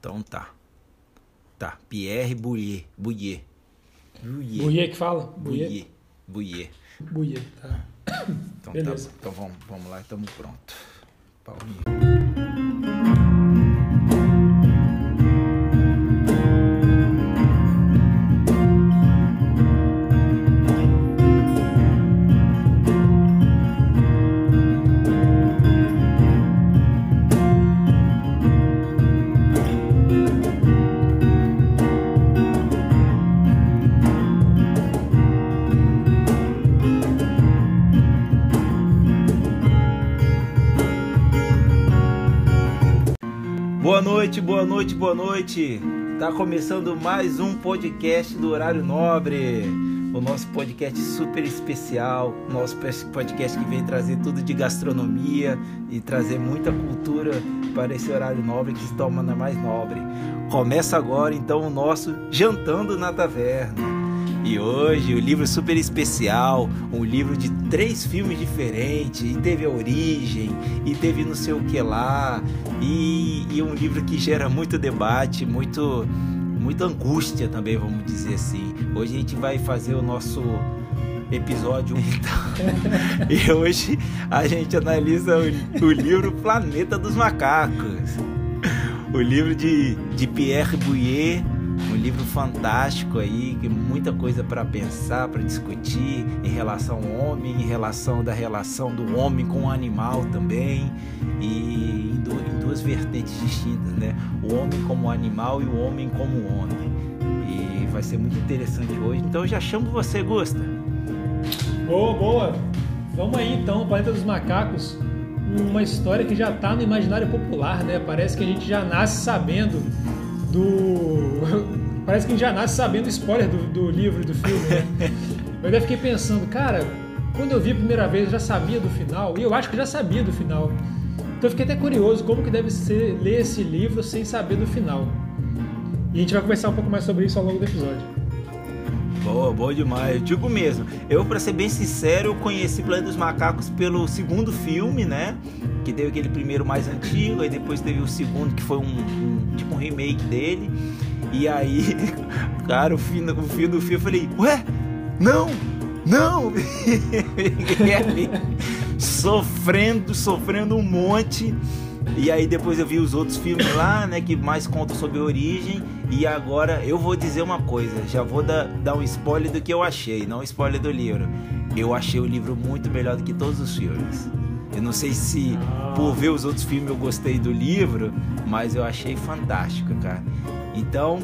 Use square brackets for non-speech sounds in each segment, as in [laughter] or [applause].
Então tá. Tá, Pierre Bouillet. Bouillet. Bouillet. Bouillet que fala? Bouillet. Bouillet. Bouillet, tá. Então, Beleza. Tá, então vamos, vamos lá, estamos prontos. Paulinho. Noite, boa noite. Tá começando mais um podcast do Horário Nobre. O nosso podcast super especial, nosso podcast que vem trazer tudo de gastronomia e trazer muita cultura para esse horário nobre que se toma na mais nobre. Começa agora então o nosso Jantando na Taverna. E hoje o livro super especial, um livro de três filmes diferentes, e teve a origem, e teve não sei o que lá, e, e um livro que gera muito debate, muito, muita angústia também, vamos dizer assim. Hoje a gente vai fazer o nosso episódio então, [laughs] e hoje a gente analisa o, o livro Planeta dos Macacos, o livro de, de Pierre Bouillet um livro fantástico aí, que muita coisa para pensar, para discutir em relação ao homem, em relação da relação do homem com o animal também, e em, duas vertentes distintas, né? O homem como animal e o homem como homem. E vai ser muito interessante hoje. Então já chamo você, Gusta. Boa, boa. Vamos aí então, Planeta dos Macacos, uma história que já está no imaginário popular, né? Parece que a gente já nasce sabendo do. [laughs] Parece que a gente já nasce sabendo spoiler do, do livro e do filme, né? [laughs] Eu fiquei pensando, cara, quando eu vi a primeira vez eu já sabia do final, e eu acho que já sabia do final. Então eu fiquei até curioso como que deve ser ler esse livro sem saber do final. E a gente vai conversar um pouco mais sobre isso ao longo do episódio. Boa, boa demais. Eu digo mesmo. Eu, para ser bem sincero, conheci Planeta dos Macacos pelo segundo filme, né? Que teve aquele primeiro mais antigo, aí depois teve o segundo que foi um, um tipo um remake dele. E aí, [laughs] cara, o fim, o fim do filme eu falei, ué, não, não! [laughs] ali, sofrendo, sofrendo um monte. E aí depois eu vi os outros filmes lá, né, que mais contam sobre a origem. E agora eu vou dizer uma coisa, já vou dar, dar um spoiler do que eu achei, não um spoiler do livro. Eu achei o livro muito melhor do que todos os filmes. Eu não sei se por ver os outros filmes eu gostei do livro, mas eu achei fantástico, cara. Então,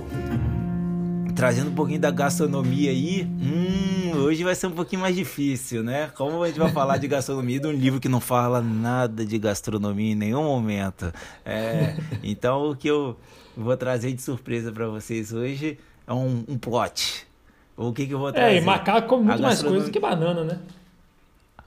trazendo um pouquinho da gastronomia aí, hum, hoje vai ser um pouquinho mais difícil, né? Como a gente vai falar de gastronomia de um livro que não fala nada de gastronomia em nenhum momento. É, então, o que eu vou trazer de surpresa para vocês hoje é um, um plot. O que, que eu vou trazer? É, e macaco come muito mais coisa que banana, né?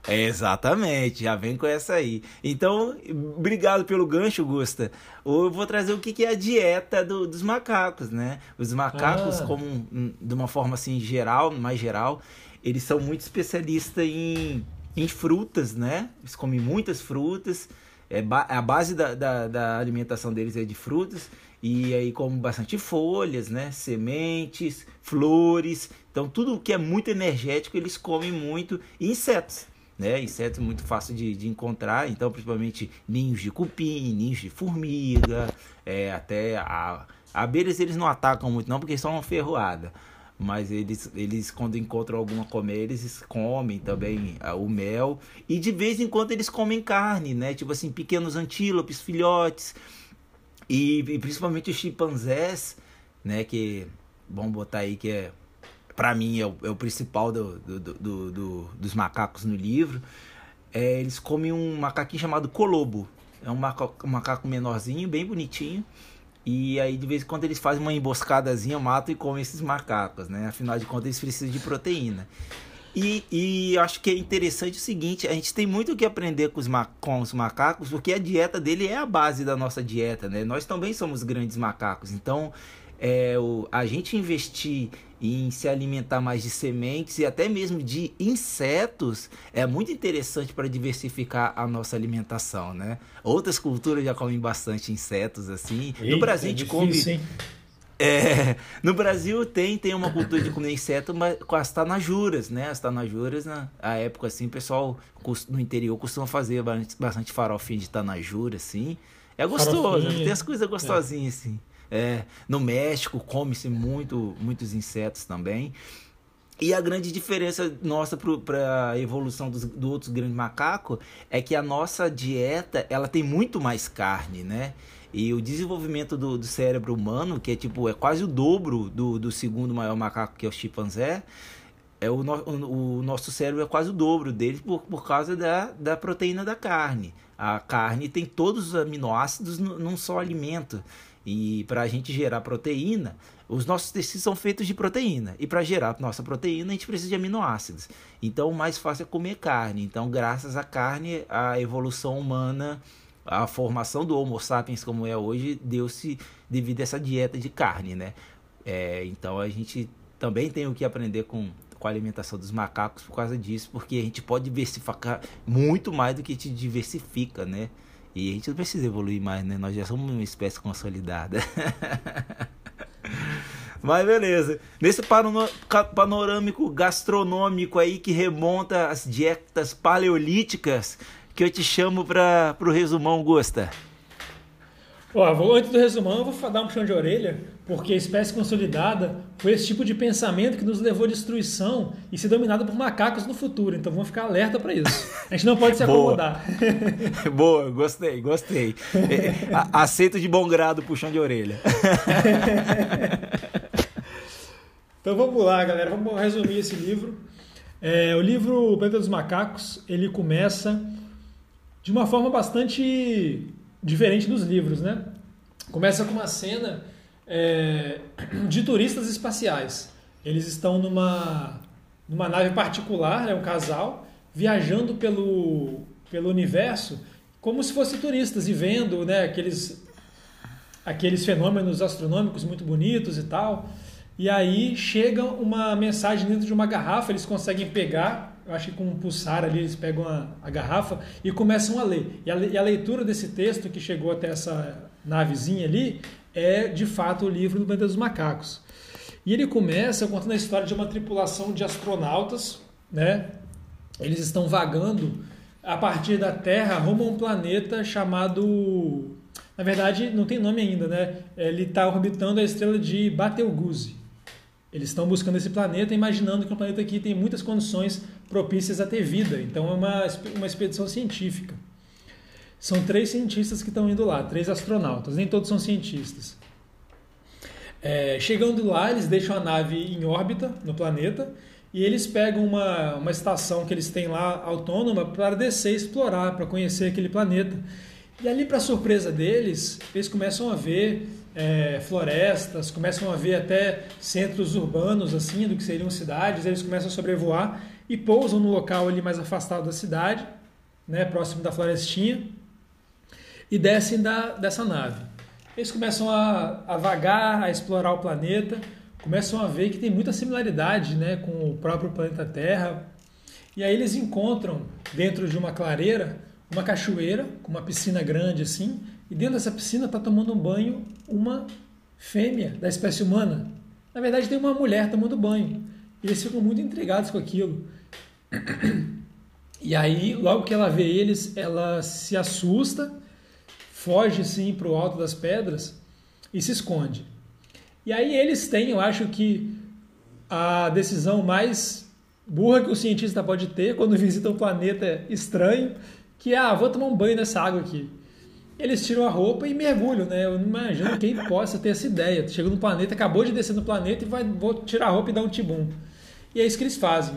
Exatamente, já vem com essa aí. Então, obrigado pelo gancho, Gusta. Eu vou trazer o que é a dieta do, dos macacos, né? Os macacos, ah. como de uma forma assim geral, mais geral, eles são muito especialistas em, em frutas, né? Eles comem muitas frutas. É, a base da, da, da alimentação deles é de frutas e aí como bastante folhas, né, sementes, flores, então tudo que é muito energético eles comem muito, e insetos, né? Insetos muito fácil de, de encontrar, então principalmente ninhos de cupim, ninhos de formiga, é, até a, abelhas eles não atacam muito não porque são uma ferroada, mas eles, eles quando encontram alguma colmeia eles comem também o mel e de vez em quando eles comem carne, né? Tipo assim pequenos antílopes, filhotes e, e principalmente os chimpanzés, né? Que vamos botar aí que é para mim é o, é o principal do, do, do, do, dos macacos no livro, é, eles comem um macaquinho chamado colobo. É um macaco, um macaco menorzinho, bem bonitinho. E aí, de vez em quando, eles fazem uma emboscadazinha, matam e comem esses macacos, né? Afinal de contas, eles precisam de proteína. E, e acho que é interessante o seguinte: a gente tem muito o que aprender com os, com os macacos, porque a dieta dele é a base da nossa dieta, né? Nós também somos grandes macacos. Então, é, o, a gente investir em se alimentar mais de sementes e até mesmo de insetos é muito interessante para diversificar a nossa alimentação, né? Outras culturas já comem bastante insetos assim. Eita, no Brasil a gente é difícil, come. É, [laughs] no Brasil tem, tem uma cultura de comer inseto mas com as tanajuras, né? As tanajuras, na a época assim, o pessoal no interior costuma fazer bastante farofinha de tanajura, assim. É gostoso, tem as coisas gostosinhas, é. assim. É, no México come-se muito, muitos insetos também. E a grande diferença nossa para a evolução dos, do outros grandes macacos é que a nossa dieta ela tem muito mais carne, né? E o desenvolvimento do, do cérebro humano, que é tipo é quase o dobro do, do segundo maior macaco que é o chimpanzé, é o, no, o, o, nosso cérebro é quase o dobro dele por, por causa da, da proteína da carne. A carne tem todos os aminoácidos num só alimento. E para a gente gerar proteína, os nossos tecidos são feitos de proteína. E para gerar nossa proteína, a gente precisa de aminoácidos. Então, o mais fácil é comer carne. Então, graças à carne, a evolução humana, a formação do Homo sapiens como é hoje, deu-se devido a essa dieta de carne, né? É, então, a gente também tem o que aprender com, com a alimentação dos macacos por causa disso, porque a gente pode diversificar muito mais do que te diversifica, né? E a gente não precisa evoluir mais, né? Nós já somos uma espécie consolidada. [laughs] Mas beleza. Nesse panorâmico gastronômico aí que remonta às dietas paleolíticas, que eu te chamo para o resumão, Gosta. Ó, vou, antes do resumão, eu vou dar um puxão de orelha, porque a espécie consolidada foi esse tipo de pensamento que nos levou à destruição e ser dominada por macacos no futuro. Então vamos ficar alerta para isso. A gente não pode se [laughs] acomodar. [laughs] Boa, gostei, gostei. É, aceito de bom grado o puxão de orelha. [laughs] então vamos lá, galera. Vamos resumir esse livro. É, o livro Planeta dos Macacos, ele começa de uma forma bastante diferente dos livros, né? Começa com uma cena é, [clears throat] de turistas espaciais. Eles estão numa, numa nave particular, é um casal, viajando pelo, pelo universo como se fossem turistas e vendo né, aqueles, aqueles fenômenos astronômicos muito bonitos e tal. E aí chega uma mensagem dentro de uma garrafa, eles conseguem pegar eu acho que com um pulsar ali eles pegam a, a garrafa e começam a ler. E a, e a, leitura desse texto que chegou até essa navezinha ali é de fato o livro do Planeta dos Macacos. E ele começa contando a história de uma tripulação de astronautas, né? Eles estão vagando a partir da Terra rumo a um planeta chamado. Na verdade, não tem nome ainda, né? Ele está orbitando a estrela de Betelgeuse. Eles estão buscando esse planeta, imaginando que o planeta aqui tem muitas condições propícias a ter vida. Então é uma, uma expedição científica. São três cientistas que estão indo lá, três astronautas, nem todos são cientistas. É, chegando lá, eles deixam a nave em órbita no planeta e eles pegam uma, uma estação que eles têm lá autônoma para descer e explorar, para conhecer aquele planeta. E ali, para surpresa deles, eles começam a ver é, florestas, começam a ver até centros urbanos, assim, do que seriam cidades, eles começam a sobrevoar e pousam no local ali mais afastado da cidade, né, próximo da florestinha, e descem da, dessa nave. Eles começam a, a vagar, a explorar o planeta, começam a ver que tem muita similaridade né, com o próprio planeta Terra, e aí eles encontram dentro de uma clareira uma cachoeira com uma piscina grande assim, e dentro dessa piscina está tomando um banho uma fêmea da espécie humana. Na verdade, tem uma mulher tomando banho. E eles ficam muito intrigados com aquilo. E aí, logo que ela vê eles, ela se assusta, foge assim para o alto das pedras e se esconde. E aí eles têm, eu acho que a decisão mais burra que o cientista pode ter quando [laughs] visita um planeta estranho, que é, ah, vou tomar um banho nessa água aqui. Eles tiram a roupa e mergulham, né? Eu não imagino quem [laughs] possa ter essa ideia. Chega no planeta, acabou de descer no planeta e vai, vou tirar a roupa e dar um tibum. E é isso que eles fazem.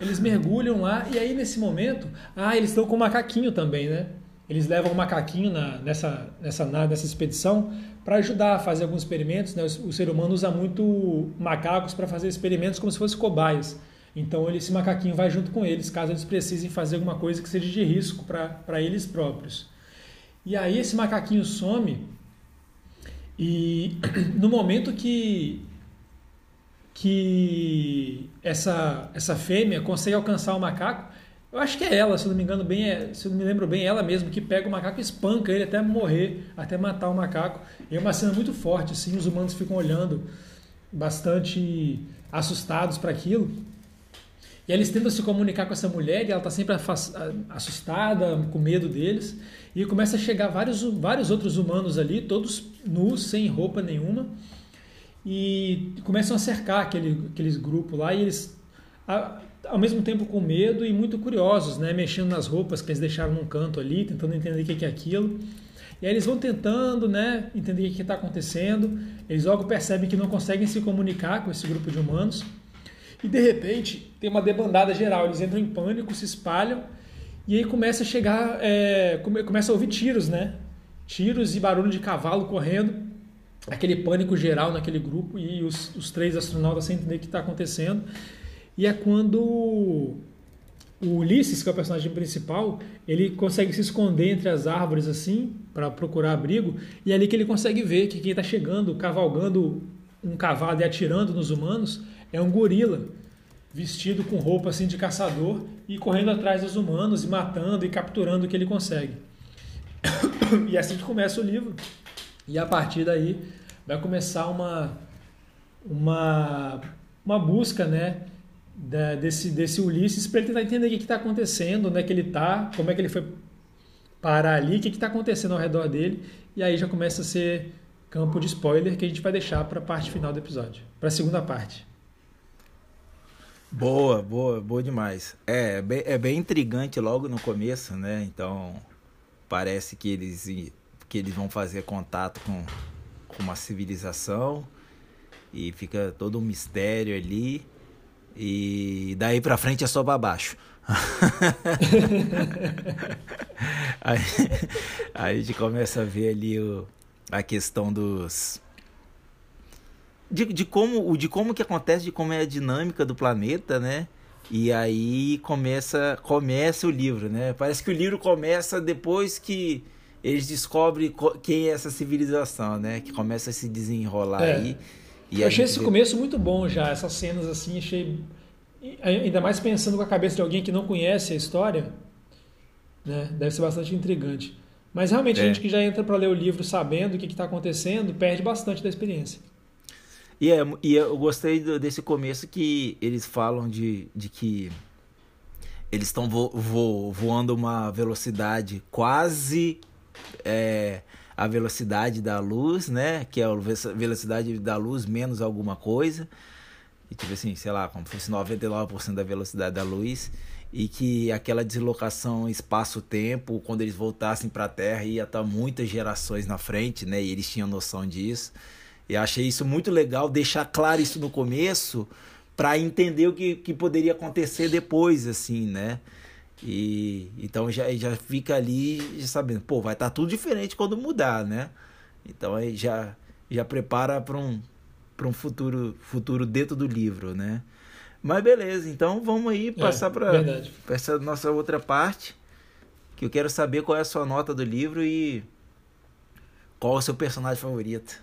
Eles mergulham lá e aí nesse momento, ah, eles estão com o macaquinho também, né? Eles levam o macaquinho na, nessa, nessa, nessa expedição para ajudar a fazer alguns experimentos. Né? O, o, ser humano usa muito macacos para fazer experimentos como se fossem cobaias. Então ele, esse macaquinho vai junto com eles, caso eles precisem fazer alguma coisa que seja de risco para eles próprios. E aí esse macaquinho some e [clears throat] no momento que que essa essa fêmea consegue alcançar o macaco, eu acho que é ela, se não me engano bem, é, se não me lembro bem, é ela mesmo que pega o macaco e espanca ele até morrer, até matar o macaco. E é uma cena muito forte, assim, os humanos ficam olhando bastante assustados para aquilo. E eles tentam se comunicar com essa mulher e ela está sempre assustada, com medo deles. E começa a chegar vários, vários outros humanos ali, todos nus, sem roupa nenhuma. E começam a cercar aquele, aqueles grupos lá e eles ao mesmo tempo com medo e muito curiosos, né? mexendo nas roupas que eles deixaram num canto ali, tentando entender o que é aquilo. E aí eles vão tentando né, entender o que está acontecendo. Eles logo percebem que não conseguem se comunicar com esse grupo de humanos. E de repente tem uma debandada geral. Eles entram em pânico, se espalham. E aí começa a chegar, é, começa a ouvir tiros, né? Tiros e barulho de cavalo correndo. Aquele pânico geral naquele grupo e os, os três astronautas sem entender o que está acontecendo. E é quando o Ulisses, que é o personagem principal, ele consegue se esconder entre as árvores assim, para procurar abrigo, e é ali que ele consegue ver que quem está chegando, cavalgando um cavalo e atirando nos humanos, é um gorila, vestido com roupa assim de caçador e correndo atrás dos humanos e matando e capturando o que ele consegue. [coughs] E é assim que começa o livro. E a partir daí vai começar uma uma uma busca, né, da, desse, desse Ulisses para ele tentar entender o que está acontecendo, onde é que ele está, como é que ele foi parar ali, o que está acontecendo ao redor dele, e aí já começa a ser campo de spoiler que a gente vai deixar para a parte final do episódio, para a segunda parte. Boa, boa, boa demais. É, é bem, é bem intrigante logo no começo, né? Então parece que eles, que eles vão fazer contato com, com uma civilização e fica todo um mistério ali. E daí pra frente é só pra baixo. [laughs] aí, aí, a gente começa a ver ali o, a questão dos. De, de, como, de como que acontece, de como é a dinâmica do planeta, né? E aí começa, começa o livro, né? Parece que o livro começa depois que eles descobrem quem é essa civilização, né? Que começa a se desenrolar é. aí. E eu achei esse vê... começo muito bom já, essas cenas assim, achei. Ainda mais pensando com a cabeça de alguém que não conhece a história, né? Deve ser bastante intrigante. Mas realmente é. a gente que já entra para ler o livro sabendo o que está acontecendo perde bastante da experiência. E, é, e eu gostei desse começo que eles falam de, de que eles estão vo, vo, voando uma velocidade quase é, a velocidade da luz, né? Que é a velocidade da luz menos alguma coisa. E tipo assim, sei lá, como se fosse 99% da velocidade da luz. E que aquela deslocação espaço-tempo, quando eles voltassem para a Terra, ia estar muitas gerações na frente, né? E eles tinham noção disso. E achei isso muito legal, deixar claro isso no começo, para entender o que, que poderia acontecer depois, assim, né? E então já, já fica ali já sabendo, pô, vai estar tá tudo diferente quando mudar, né? Então aí já já prepara para um um futuro futuro dentro do livro, né? Mas beleza, então vamos aí é, passar é, para essa nossa outra parte, que eu quero saber qual é a sua nota do livro e qual é o seu personagem favorito.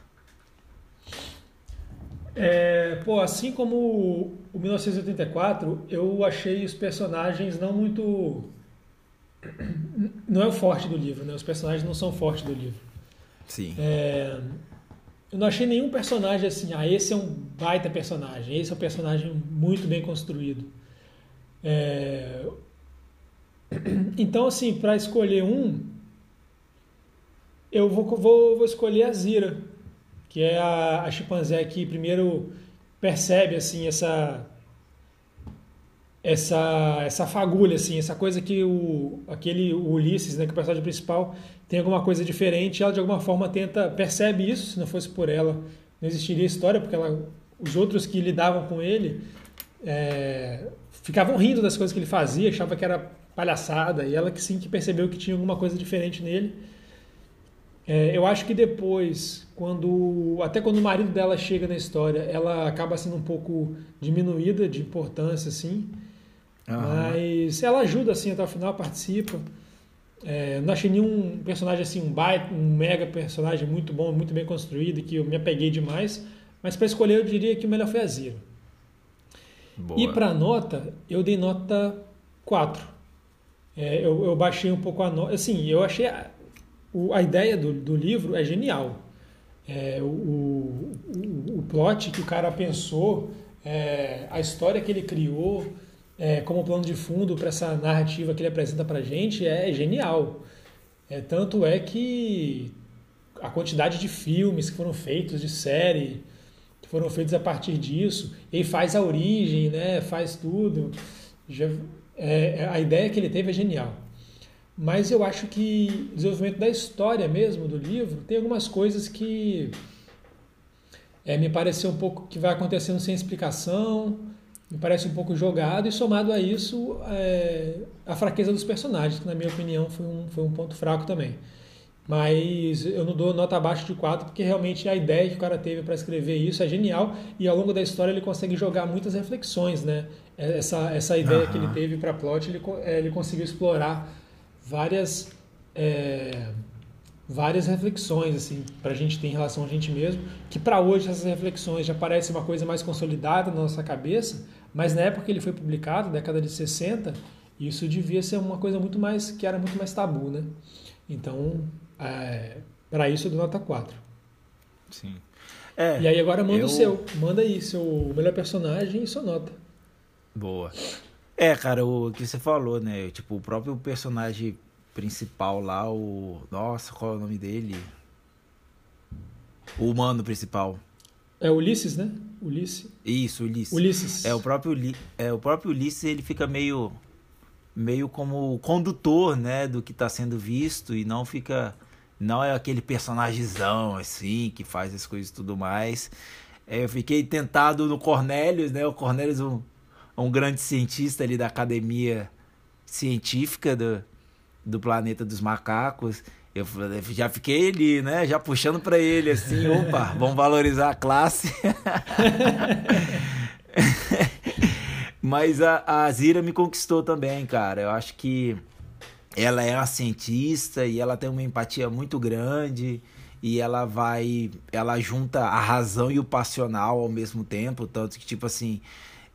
É, pô, assim como o 1984, eu achei os personagens não muito. [clears throat] Não é o forte do livro, né? Os personagens não são fortes do livro. Sim. É, eu não achei nenhum personagem assim, ah, esse é um baita personagem, esse é um personagem muito bem construído. É, [clears throat] então, assim, para escolher um, eu vou, vou, vou escolher a Zira que é a, a chimpanzé que primeiro percebe assim essa essa essa fagulha assim, essa coisa que o aquele o Ulisses, né, que é o personagem principal, tem alguma coisa diferente, ela de alguma forma tenta percebe isso, se não fosse por ela, não existiria história, porque ela os outros que lidavam com ele é, ficavam rindo das coisas que ele fazia, achava que era palhaçada, e ela que sim que percebeu que tinha alguma coisa diferente nele. É, eu acho que depois quando até quando o marido dela chega na história, ela acaba sendo um pouco diminuída de importância, assim. Uhum. Mas ela ajuda assim até o final, participa. É, não achei nenhum personagem assim, um baita, um mega personagem muito bom, muito bem construído, que eu me apeguei demais. Mas para escolher, eu diria que o melhor foi a Zero. Boa. E para nota, eu dei nota 4. É, eu, eu, baixei um pouco a nota. Assim, eu achei. A, a ideia do, do livro é genial. É, o, o, o, plot que o cara pensou, é, a história que ele criou é, como plano de fundo para essa narrativa que ele apresenta para gente é genial. É, tanto é que a quantidade de filmes que foram feitos, de série, que foram feitos a partir disso, ele faz a origem, né, faz tudo. Já, é, a ideia que ele teve é genial. Mas eu acho que o desenvolvimento da história mesmo do livro tem algumas coisas que é, me pareceu um pouco que vai acontecendo sem explicação, me parece um pouco jogado, e somado a isso, é, a fraqueza dos personagens, que na minha opinião foi um, foi um ponto fraco também. Mas eu não dou nota abaixo de 4, porque realmente a ideia que o cara teve para escrever isso é genial, e ao longo da história ele consegue jogar muitas reflexões, né? Essa, essa ideia uhum. que ele teve para plot, ele, é, ele conseguiu explorar várias. É, várias reflexões assim para a gente ter em relação a gente mesmo que para hoje essas reflexões já parecem uma coisa mais consolidada na nossa cabeça mas na época que ele foi publicado, década de 60, isso devia ser uma coisa muito mais que era muito mais tabu, né? Então, é, para isso eu dou nota 4. Sim. É, e aí agora manda eu... o seu, manda aí seu melhor personagem e sua nota. Boa. É, cara, o que você falou, né? Tipo, o próprio personagem principal lá, o. Nossa, qual é o nome dele? O humano principal. É Ulisses, né? Ulisses. Isso, Ulisses. Ulisses. É o próprio é o próprio Ulisses, ele fica meio meio como condutor, né, do que está sendo visto e não fica não é aquele personagemzão assim que faz as coisas e tudo mais. É, eu fiquei tentado no Cornelius, né? O Cornelius um, um grande cientista ali da academia científica do, do planeta dos macacos. Eu já fiquei ali, né? Já puxando para ele assim, [laughs] opa, vamos valorizar a classe. [laughs] Mas a, a Zira me conquistou também, cara. Eu acho que ela é uma cientista e ela tem uma empatia muito grande e ela vai, ela junta a razão e o passional ao mesmo tempo, tanto que tipo assim,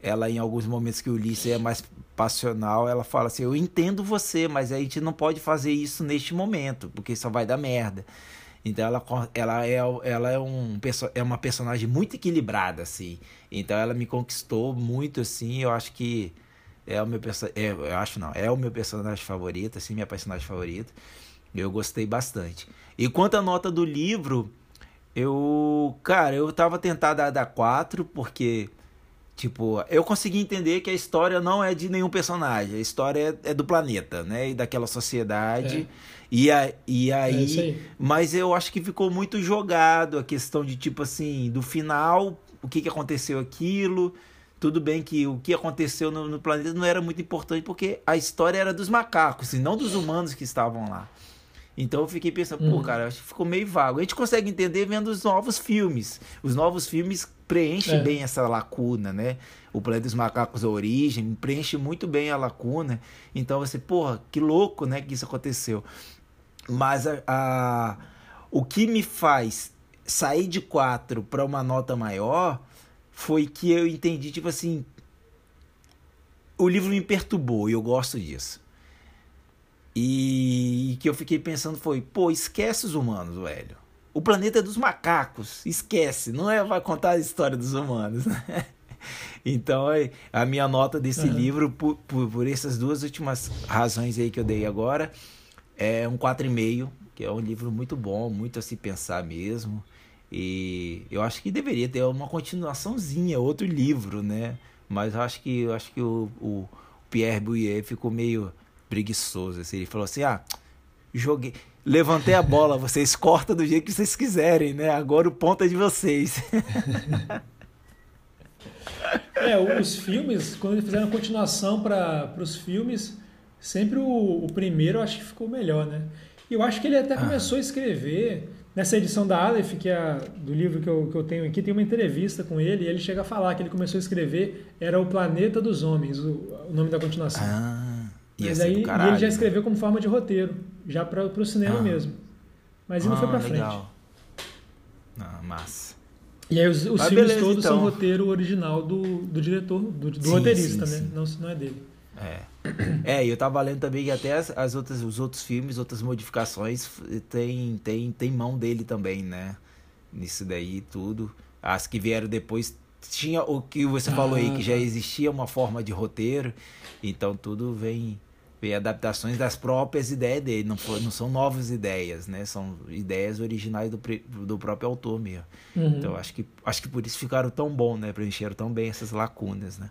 ela em alguns momentos que o Ulisses é mais passional, ela fala assim: Eu entendo você, mas a gente não pode fazer isso neste momento, porque só vai dar merda. Então ela, ela, é, ela é, um, é uma personagem muito equilibrada, assim. Então ela me conquistou muito, assim. Eu acho que é o meu é, eu acho não, é o meu personagem favorito, assim, minha personagem favorita. Eu gostei bastante. E quanto à nota do livro, eu, cara, eu tava tentado a dar 4, porque Tipo, eu consegui entender que a história não é de nenhum personagem, a história é, é do planeta, né? E daquela sociedade. É. E, a, e aí, é aí. Mas eu acho que ficou muito jogado a questão de, tipo assim, do final, o que, que aconteceu aquilo. Tudo bem que o que aconteceu no, no planeta não era muito importante, porque a história era dos macacos e não dos humanos que estavam lá. Então eu fiquei pensando, pô, uhum. cara, acho que ficou meio vago. A gente consegue entender vendo os novos filmes. Os novos filmes preenchem é. bem essa lacuna, né? O Planeta dos Macacos, a origem, preenche muito bem a lacuna. Então você, porra, que louco, né, que isso aconteceu. Mas a, a o que me faz sair de 4 para uma nota maior foi que eu entendi, tipo assim, o livro me perturbou e eu gosto disso. E que eu fiquei pensando foi, pô, esquece os humanos, velho. O planeta é dos macacos, esquece, não é vai contar a história dos humanos, [laughs] né? Então, a minha nota desse uhum. livro, por, por, por, essas duas últimas razões aí que eu dei agora, é um 4,5, que é um livro muito bom, muito a se pensar mesmo. E eu acho que deveria ter uma continuaçãozinha, outro livro, né? Mas eu acho que, eu acho que o, o Pierre Bouillet ficou meio preguiçoso. Assim. Ele falou assim: ah, joguei. Levantei a bola, vocês cortam do jeito que vocês quiserem, né? Agora o ponto é de vocês. [laughs] é, os filmes, quando eles fizeram a continuação para os filmes, sempre o, o, primeiro eu acho que ficou melhor, né? E eu acho que ele até começou ah. a escrever nessa edição da Aleph, que é do livro que eu, que eu tenho aqui, tem uma entrevista com ele e ele chega a falar que ele começou a escrever, era O Planeta dos Homens, o, o nome da continuação. Ah, ia Mas ser aí e caralho. ele já escreveu como forma de roteiro, já para o cinema Ah. mesmo. Mas ele não foi Ah, pra frente. legal. Ah, massa. E aí os, os Mas filmes beleza, todos então. são roteiro original do, do diretor, do, do Sim, roteirista, sim, né? sim. Não, não é dele. É. [clears throat] É, e eu tava lendo também que até as, as outras, os outros filmes, outras modificações, tem, tem, tem mão dele também, né? Nisso daí tudo. As que vieram depois, tinha o que você falou aí, que já Ah. existia uma forma de roteiro, então tudo vem, vem adaptações das próprias ideias dele, não, não são novas ideias, né? São ideias originais do, do próprio autor mesmo. Uhum. Então acho que, acho que por isso ficaram tão bom, né? Preencheram tão bem essas lacunas, né?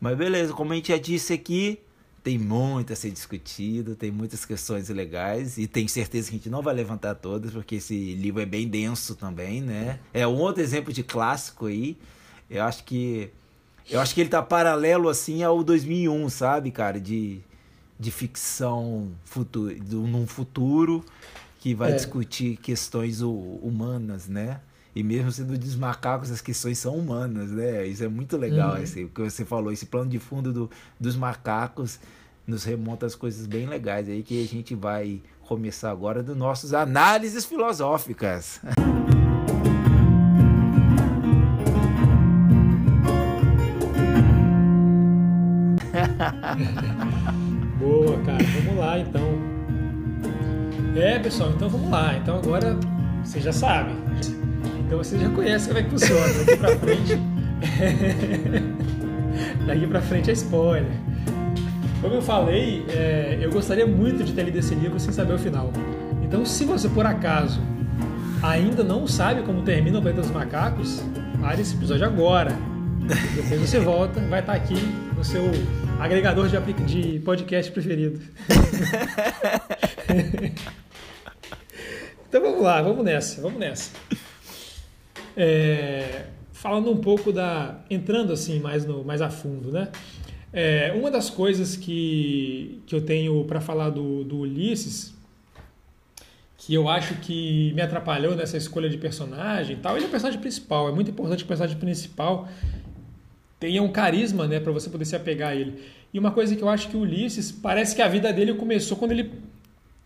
Mas beleza, como a gente já disse aqui, tem muito a ser discutido, tem muitas questões legais e tenho certeza que a gente não vai levantar todas, porque esse livro é bem denso também, né? É um outro exemplo de clássico aí. Eu acho que eu acho que ele tá paralelo assim ao 2001, sabe, cara, de de ficção futuro, num futuro que vai É. discutir questões hu- humanas, né? E mesmo sendo dos macacos, as questões são humanas, né? Isso é muito legal, Uhum. esse, o que você falou, esse plano de fundo do, dos macacos nos remonta às coisas bem legais aí que a gente vai começar agora dos nossos análises filosóficas. [laughs] [laughs] Boa, cara. Vamos lá, então. É, pessoal, então vamos lá. Então agora você já sabe. Então você já conhece como é que funciona. Daqui pra frente. [laughs] Daqui pra frente é spoiler. Como eu falei, é, eu gostaria muito de ter lido esse livro sem saber o final. Então, se você por acaso ainda não sabe como termina o Planeta dos Macacos, pare esse episódio agora. Depois você volta, vai estar aqui no seu agregador de, de podcast preferido. [laughs] então vamos lá, vamos nessa, vamos nessa. É, falando um pouco da. entrando assim mais, no, mais a fundo, né? É, uma das coisas que, que eu tenho para falar do, do Ulisses, que eu acho que me atrapalhou nessa escolha de personagem e tal, ele é o personagem principal. É muito importante o personagem principal tenha um carisma, né, para você poder se apegar a ele. E uma coisa que eu acho que o Ulisses, parece que a vida dele começou quando ele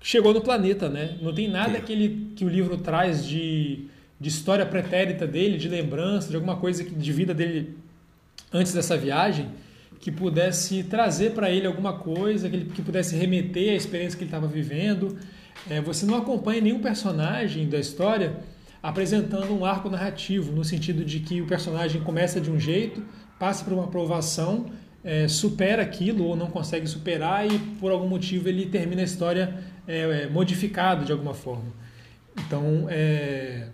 chegou no planeta, né? Não tem nada É. que, ele, que o livro traz de, de história pretérita dele, de lembrança, de alguma coisa que, de vida dele antes dessa viagem, que pudesse trazer para ele alguma coisa, que, ele, que pudesse remeter à experiência que ele estava vivendo. É, você não acompanha nenhum personagem da história apresentando um arco narrativo, no sentido de que o personagem começa de um jeito, passa por uma aprovação, é, supera aquilo ou não consegue superar e por algum motivo ele termina a história é, é, modificado de alguma forma. Então é,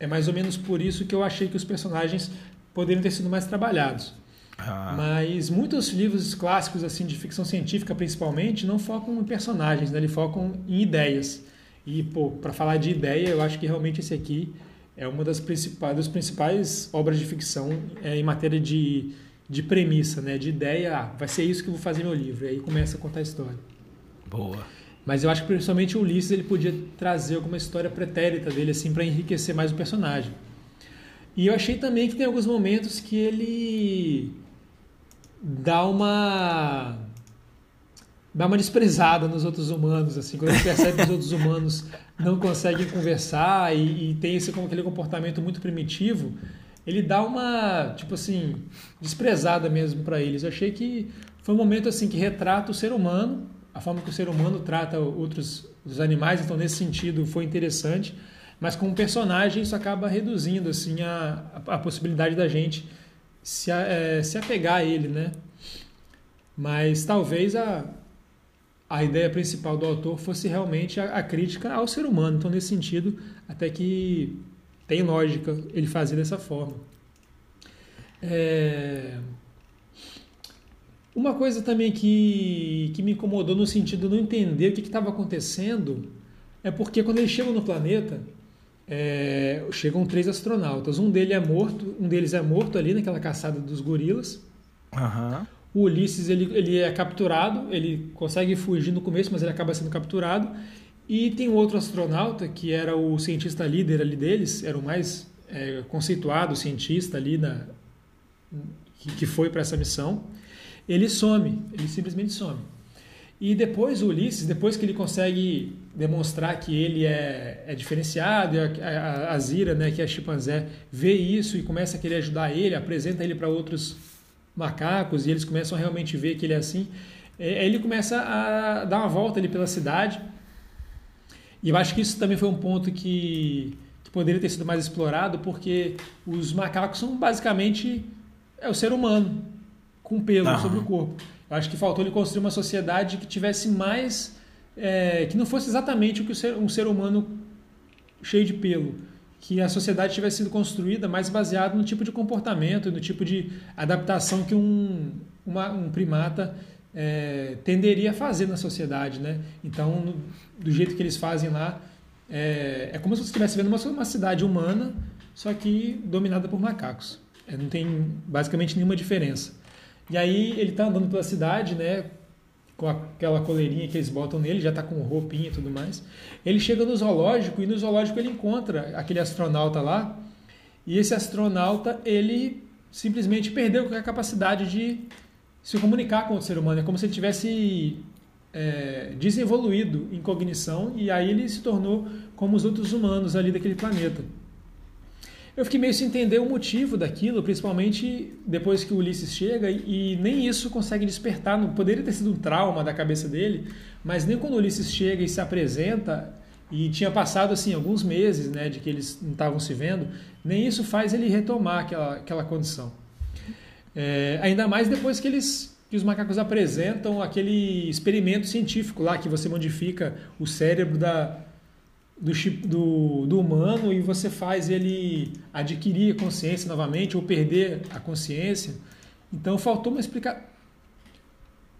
é mais ou menos por isso que eu achei que os personagens poderiam ter sido mais trabalhados. Ah, Mas muitos livros clássicos assim de ficção científica, principalmente, não focam em personagens, né? Eles focam em ideias. E pô, para falar de ideia, eu acho que realmente esse aqui é uma das principais, das principais obras de ficção é, em matéria de, de premissa, né? De ideia, ah, vai ser isso que eu vou fazer meu livro. E aí começa a contar a história. boa. Mas eu acho que principalmente o Ulisses ele podia trazer alguma história pretérita dele assim para enriquecer mais o personagem. E eu achei também que tem alguns momentos que ele dá uma dá uma desprezada nos outros humanos, assim, quando ele percebe que os outros humanos não conseguem conversar e, e tem esse como aquele comportamento muito primitivo, ele dá uma, tipo assim, desprezada mesmo para eles. Eu achei que foi um momento assim que retrata o ser humano, a forma que o ser humano trata outros os animais, então nesse sentido foi interessante, mas como personagem isso acaba reduzindo assim a, a, a possibilidade da gente se, a- é, se apegar a ele, né? Mas talvez a, a ideia principal do autor fosse realmente a, a crítica ao ser humano. Então, nesse sentido, até que tem lógica ele fazer dessa forma. É, Uma coisa também que, que me incomodou no sentido de não entender o que estava acontecendo é porque quando eles chegam no planeta, é, chegam três astronautas. Um deles é morto, um deles é morto ali naquela caçada dos gorilas. Aham. O Ulisses ele, ele é capturado, ele consegue fugir no começo, mas ele acaba sendo capturado. E tem outro astronauta que era o cientista líder ali deles, era o mais é, conceituado cientista ali na, que, que foi para essa missão. Ele some, ele simplesmente some. E depois o Ulisses, depois que ele consegue demonstrar que ele é, é diferenciado, a, a, a Zira, né, que é chimpanzé, vê isso e começa a querer ajudar ele, apresenta ele para outros macacos e eles começam a realmente ver que ele é assim, é, ele começa a dar uma volta ali pela cidade. E eu acho que isso também foi um ponto que, que poderia ter sido mais explorado, porque os macacos são basicamente é o ser humano com pelo sobre o corpo. Eu acho que faltou ele construir uma sociedade que tivesse mais. É, que não fosse exatamente o que um ser humano cheio de pelo. Que a sociedade tivesse sido construída mais baseada no tipo de comportamento e no tipo de adaptação que um, uma, um primata é, tenderia a fazer na sociedade. Né? Então, no, do jeito que eles fazem lá, é, é como se você estivesse vendo uma, uma cidade humana, só que dominada por macacos. É, não tem basicamente nenhuma diferença. E aí ele tá andando pela cidade, né? Com aquela coleirinha que eles botam nele, já tá com roupinha e tudo mais. Ele chega no zoológico e no zoológico ele encontra aquele astronauta lá. E esse astronauta, ele simplesmente perdeu a capacidade de se comunicar com o ser humano. É como se ele tivesse é, desenvolvido em cognição e aí ele se tornou como os outros humanos ali daquele planeta. Eu fiquei meio sem entender o motivo daquilo, principalmente depois que o Ulisses chega e, e nem isso consegue despertar. Não poderia ter sido um trauma da cabeça dele, mas nem quando o Ulisses chega e se apresenta e tinha passado assim alguns meses, né, de que eles não estavam se vendo, nem isso faz ele retomar aquela, aquela condição. É, ainda mais depois que eles que os macacos apresentam aquele experimento científico lá que você modifica o cérebro da, do, do, do, humano e você faz ele adquirir a consciência novamente ou perder a consciência. Então faltou uma explicação.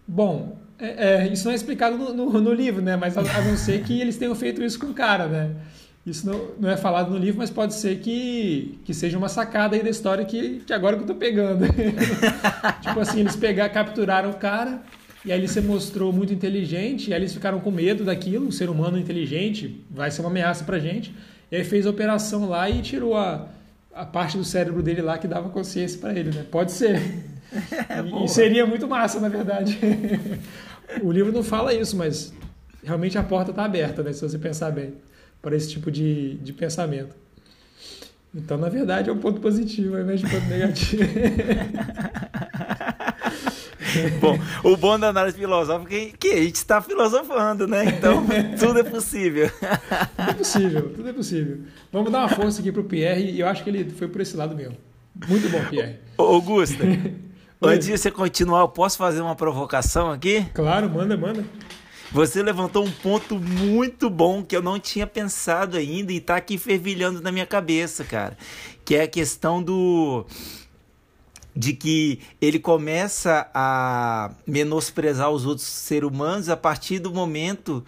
Bom, é, é, isso não é explicado no, no, no, livro, né? Mas a, a não ser que eles tenham feito isso com o cara, né? Isso não, não é falado no livro, mas pode ser que, que seja uma sacada aí da história que, que agora que eu tô pegando. [laughs] tipo assim, eles pegar, capturaram o cara, e aí ele se mostrou muito inteligente, e aí eles ficaram com medo daquilo, um ser humano inteligente vai ser uma ameaça pra gente. E aí fez a operação lá e tirou a, a parte do cérebro dele lá que dava consciência para ele, né? Pode ser. [laughs] É, e, seria muito massa, na verdade. [laughs] o livro não fala isso, mas realmente a porta está aberta, né? Se você pensar bem, para esse tipo de, de pensamento. Então, na verdade, é um ponto positivo ao invés de ponto negativo. [laughs] [laughs] bom, o bom da análise filosófica é que a gente está filosofando, né? Então, [laughs] tudo é possível. tudo é possível, tudo é possível. Vamos dar uma força aqui pro Pierre e eu acho que ele foi por esse lado mesmo. Muito bom, Pierre. Augusta, [laughs] antes de você continuar, eu posso fazer uma provocação aqui? Claro, manda, manda. Você levantou um ponto muito bom que eu não tinha pensado ainda e está aqui fervilhando na minha cabeça, cara. Que é a questão do de que ele começa a menosprezar os outros seres humanos a partir do momento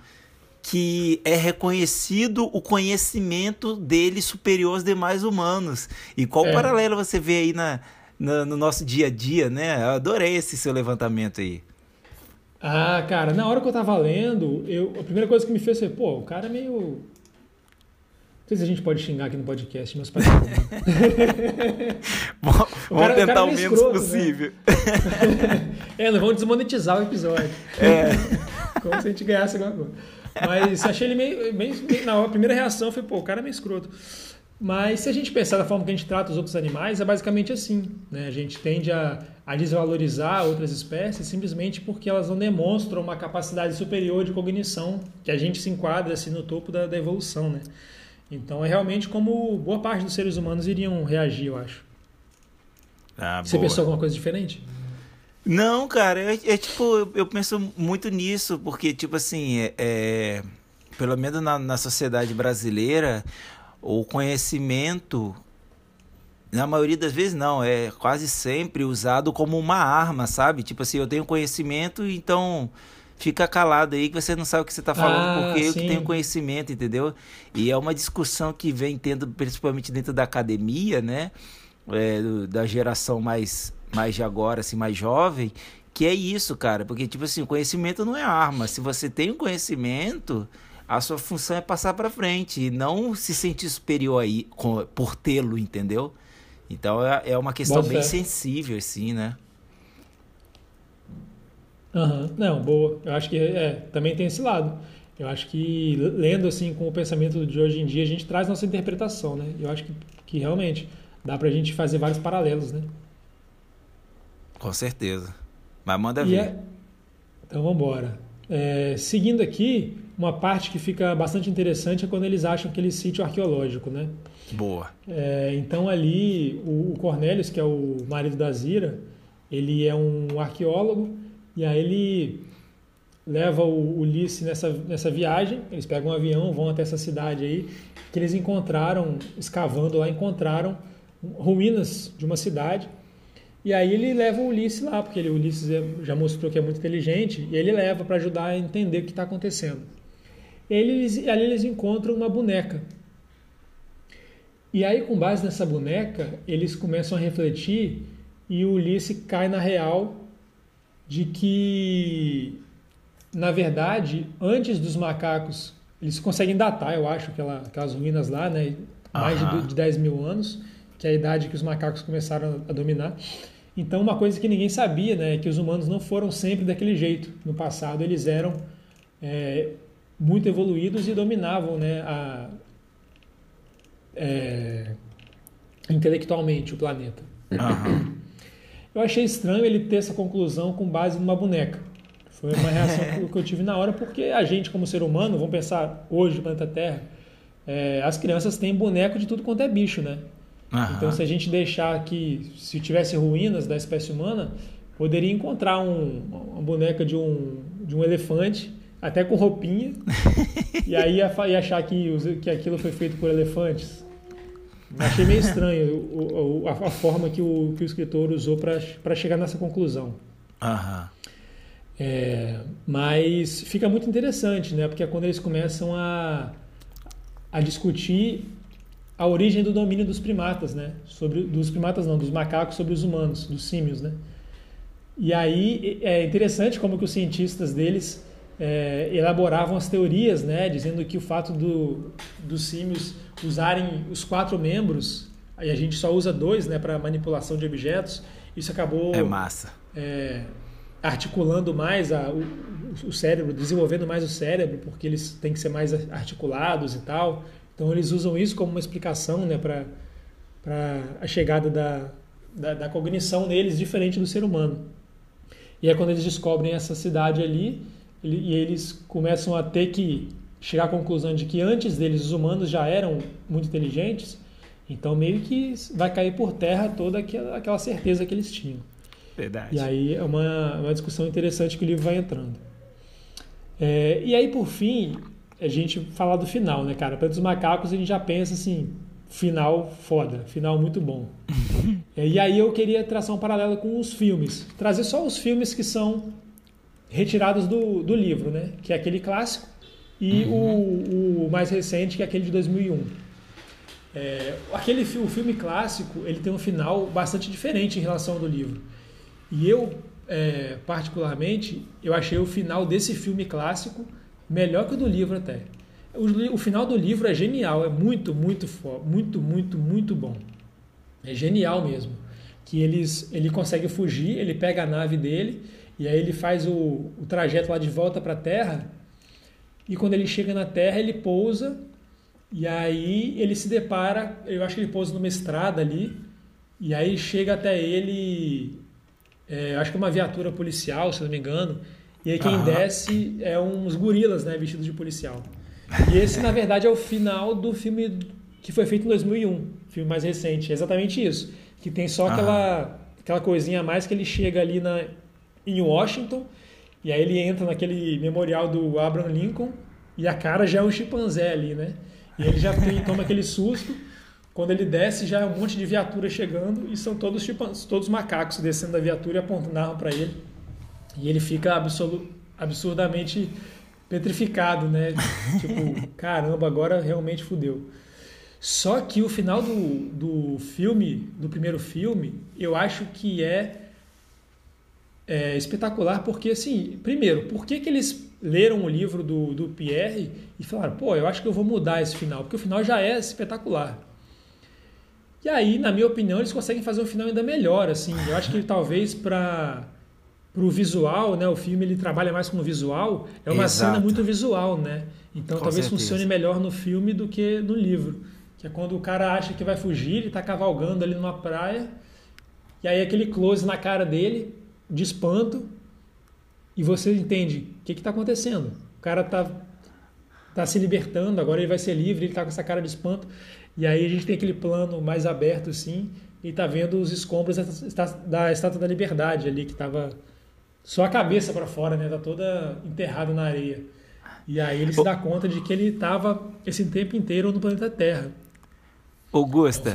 que é reconhecido o conhecimento dele superior aos demais humanos. E qual é. paralelo você vê aí na, na, no nosso dia a dia, né? Eu adorei esse seu levantamento aí. Ah, cara, na hora que eu tava lendo, eu, a primeira coisa que me fez foi, pô, o cara é meio não sei se a gente pode xingar aqui no podcast, meus pais. [laughs] vamos tentar o, o menos escroto, né? possível. Né? [laughs] é, não vamos desmonetizar o episódio. É. [laughs] Como se a gente ganhasse alguma coisa. Mas achei ele meio, meio, meio. Na primeira reação foi, pô, o cara é meio escroto. Mas se a gente pensar da forma que a gente trata os outros animais, é basicamente assim. Né? A gente tende a, a desvalorizar outras espécies simplesmente porque elas não demonstram uma capacidade superior de cognição, que a gente se enquadra assim, no topo da, da evolução. Né? Então é realmente como boa parte dos seres humanos iriam reagir, eu acho. Ah, Você boa. pensou alguma coisa diferente? Não, cara, é, é tipo, eu, penso muito nisso, porque, tipo assim, é, é pelo menos na, na sociedade brasileira, o conhecimento, na maioria das vezes não, é quase sempre usado como uma arma, sabe? Tipo assim, eu tenho conhecimento, então fica calado aí que você não sabe o que você está falando, ah, porque sim. eu que tenho conhecimento, entendeu? E é uma discussão que vem tendo, principalmente dentro da academia, né? É, da geração mais, mais de agora, assim, mais jovem, que é isso, cara. Porque, tipo assim, o conhecimento não é arma. Se você tem o conhecimento, a sua função é passar para frente e não se sentir superior aí por tê-lo, entendeu? Então é, é uma questão bem sensível, assim, né? Uhum. Não, boa. Eu acho que é, também tem esse lado. Eu acho que lendo assim com o pensamento de hoje em dia, a gente traz nossa interpretação, né? Eu acho que, que realmente dá pra gente fazer vários paralelos, né? Com certeza. Mas manda e ver. É... Então vamos embora. É, seguindo aqui, uma parte que fica bastante interessante é quando eles acham aquele sítio arqueológico, né? Boa. É, então ali o, o Cornelius, que é o marido da Zira, ele é um arqueólogo e aí ele leva o Ulisses nessa, nessa viagem, eles pegam um avião, vão até essa cidade aí, que eles encontraram, escavando lá, encontraram ruínas de uma cidade. E aí ele leva o Ulisses lá, porque ele, o Ulisses já mostrou que é muito inteligente, e ele leva para ajudar a entender o que está acontecendo. Eles, ali eles encontram uma boneca. E aí, com base nessa boneca, eles começam a refletir e o Ulisses cai na real de que na verdade, antes dos macacos, eles conseguem datar, eu acho, aquela, aquelas ruínas lá, né? Mais de, de 10 mil anos, que é a idade que os macacos começaram a dominar. Então, uma coisa que ninguém sabia, né, é que os humanos não foram sempre daquele jeito. No passado, eles eram é, muito evoluídos e dominavam, né, a, é, intelectualmente o planeta. Uhum. Eu achei estranho ele ter essa conclusão com base numa boneca. Foi uma reação que eu tive na hora, porque a gente, como ser humano, vamos pensar hoje no planeta Terra, é, as crianças têm boneco de tudo quanto é bicho, né? Aham. Então, se a gente deixar que, se tivesse ruínas da espécie humana, poderia encontrar um, uma boneca de um, de um elefante, até com roupinha, [laughs] e aí ia, achar que, que aquilo foi feito por elefantes. Achei meio estranho o, o, a, forma que o, que o escritor usou para chegar nessa conclusão. Aham. É, mas fica muito interessante, né? Porque é quando eles começam a, a discutir a origem do domínio dos primatas, né? Sobre, dos primatas não, dos macacos sobre os humanos, dos símios, né? E aí é interessante como que os cientistas deles é, elaboravam as teorias, né? Dizendo que o fato do, dos símios usarem os quatro membros, aí a gente só usa dois, né? Para manipulação de objetos, isso acabou... É massa. É, articulando mais a, o, o, cérebro, desenvolvendo mais o cérebro, porque eles têm que ser mais articulados e tal. Então eles usam isso como uma explicação né, para a chegada da, da, da, cognição neles diferente do ser humano. E é quando eles descobrem essa cidade ali ele, e eles começam a ter que chegar à conclusão de que antes deles os humanos já eram muito inteligentes, então meio que vai cair por terra toda aquela, aquela certeza que eles tinham. Verdade. E aí é uma, uma discussão interessante que o livro vai entrando. É, e aí, por fim, a gente fala do final, né, cara? Para os macacos, a gente já pensa assim, final foda, final muito bom. [laughs] é, e aí eu queria traçar um paralelo com os filmes. Trazer só os filmes que são retirados do, do livro, né? Que é aquele clássico e uhum. o, o mais recente, que é aquele de 2001. É, aquele o filme clássico ele tem um final bastante diferente em relação ao do livro. E eu, é, particularmente, eu achei o final desse filme clássico melhor que o do livro até. O, o final do livro é genial, é muito, muito, muito, muito, muito bom. É genial mesmo. Que eles, ele consegue fugir, ele pega a nave dele e aí ele faz o, o trajeto lá de volta para a Terra. E quando ele chega na Terra, ele pousa e aí ele se depara, eu acho que ele pousa numa estrada ali, e aí chega até ele é, acho que é uma viatura policial, se não me engano. E aí quem desce é uns gorilas, né, vestidos de policial. E esse, na verdade, é o final do filme que foi feito em 2001, filme mais recente. É exatamente isso. Que tem só aquela, aquela coisinha a mais que ele chega ali na, em Washington, e aí ele entra naquele memorial do Abraham Lincoln, e a cara já é um chimpanzé ali, né? E ele já tem, toma aquele susto. Quando ele desce, já é um monte de viatura chegando e são todos, todos macacos descendo da viatura e apontando para ele. E ele fica absurdamente petrificado, né? [laughs] tipo, caramba, agora realmente fudeu. Só que o final do, do filme, do primeiro filme, eu acho que é, é espetacular porque, assim, primeiro, por que, que eles leram o livro do, do Pierre e falaram: pô, eu acho que eu vou mudar esse final, porque o final já é espetacular. E aí, na minha opinião, eles conseguem fazer um final ainda melhor. Assim, eu acho que talvez para o visual, né, o filme ele trabalha mais com o visual. É uma Exato. cena muito visual, né? Então com talvez certeza. funcione melhor no filme do que no livro. Que é quando o cara acha que vai fugir, ele está cavalgando ali numa praia, e aí aquele close na cara dele, de espanto, e você entende o que está acontecendo. O cara está tá se libertando, agora ele vai ser livre, ele está com essa cara de espanto. E aí a gente tem aquele plano mais aberto, assim, e tá vendo os escombros da Estátua da Liberdade ali, que estava só a cabeça para fora, né? Tá toda enterrada na areia. E aí ele se dá conta de que ele estava esse tempo inteiro no planeta Terra. Augusta.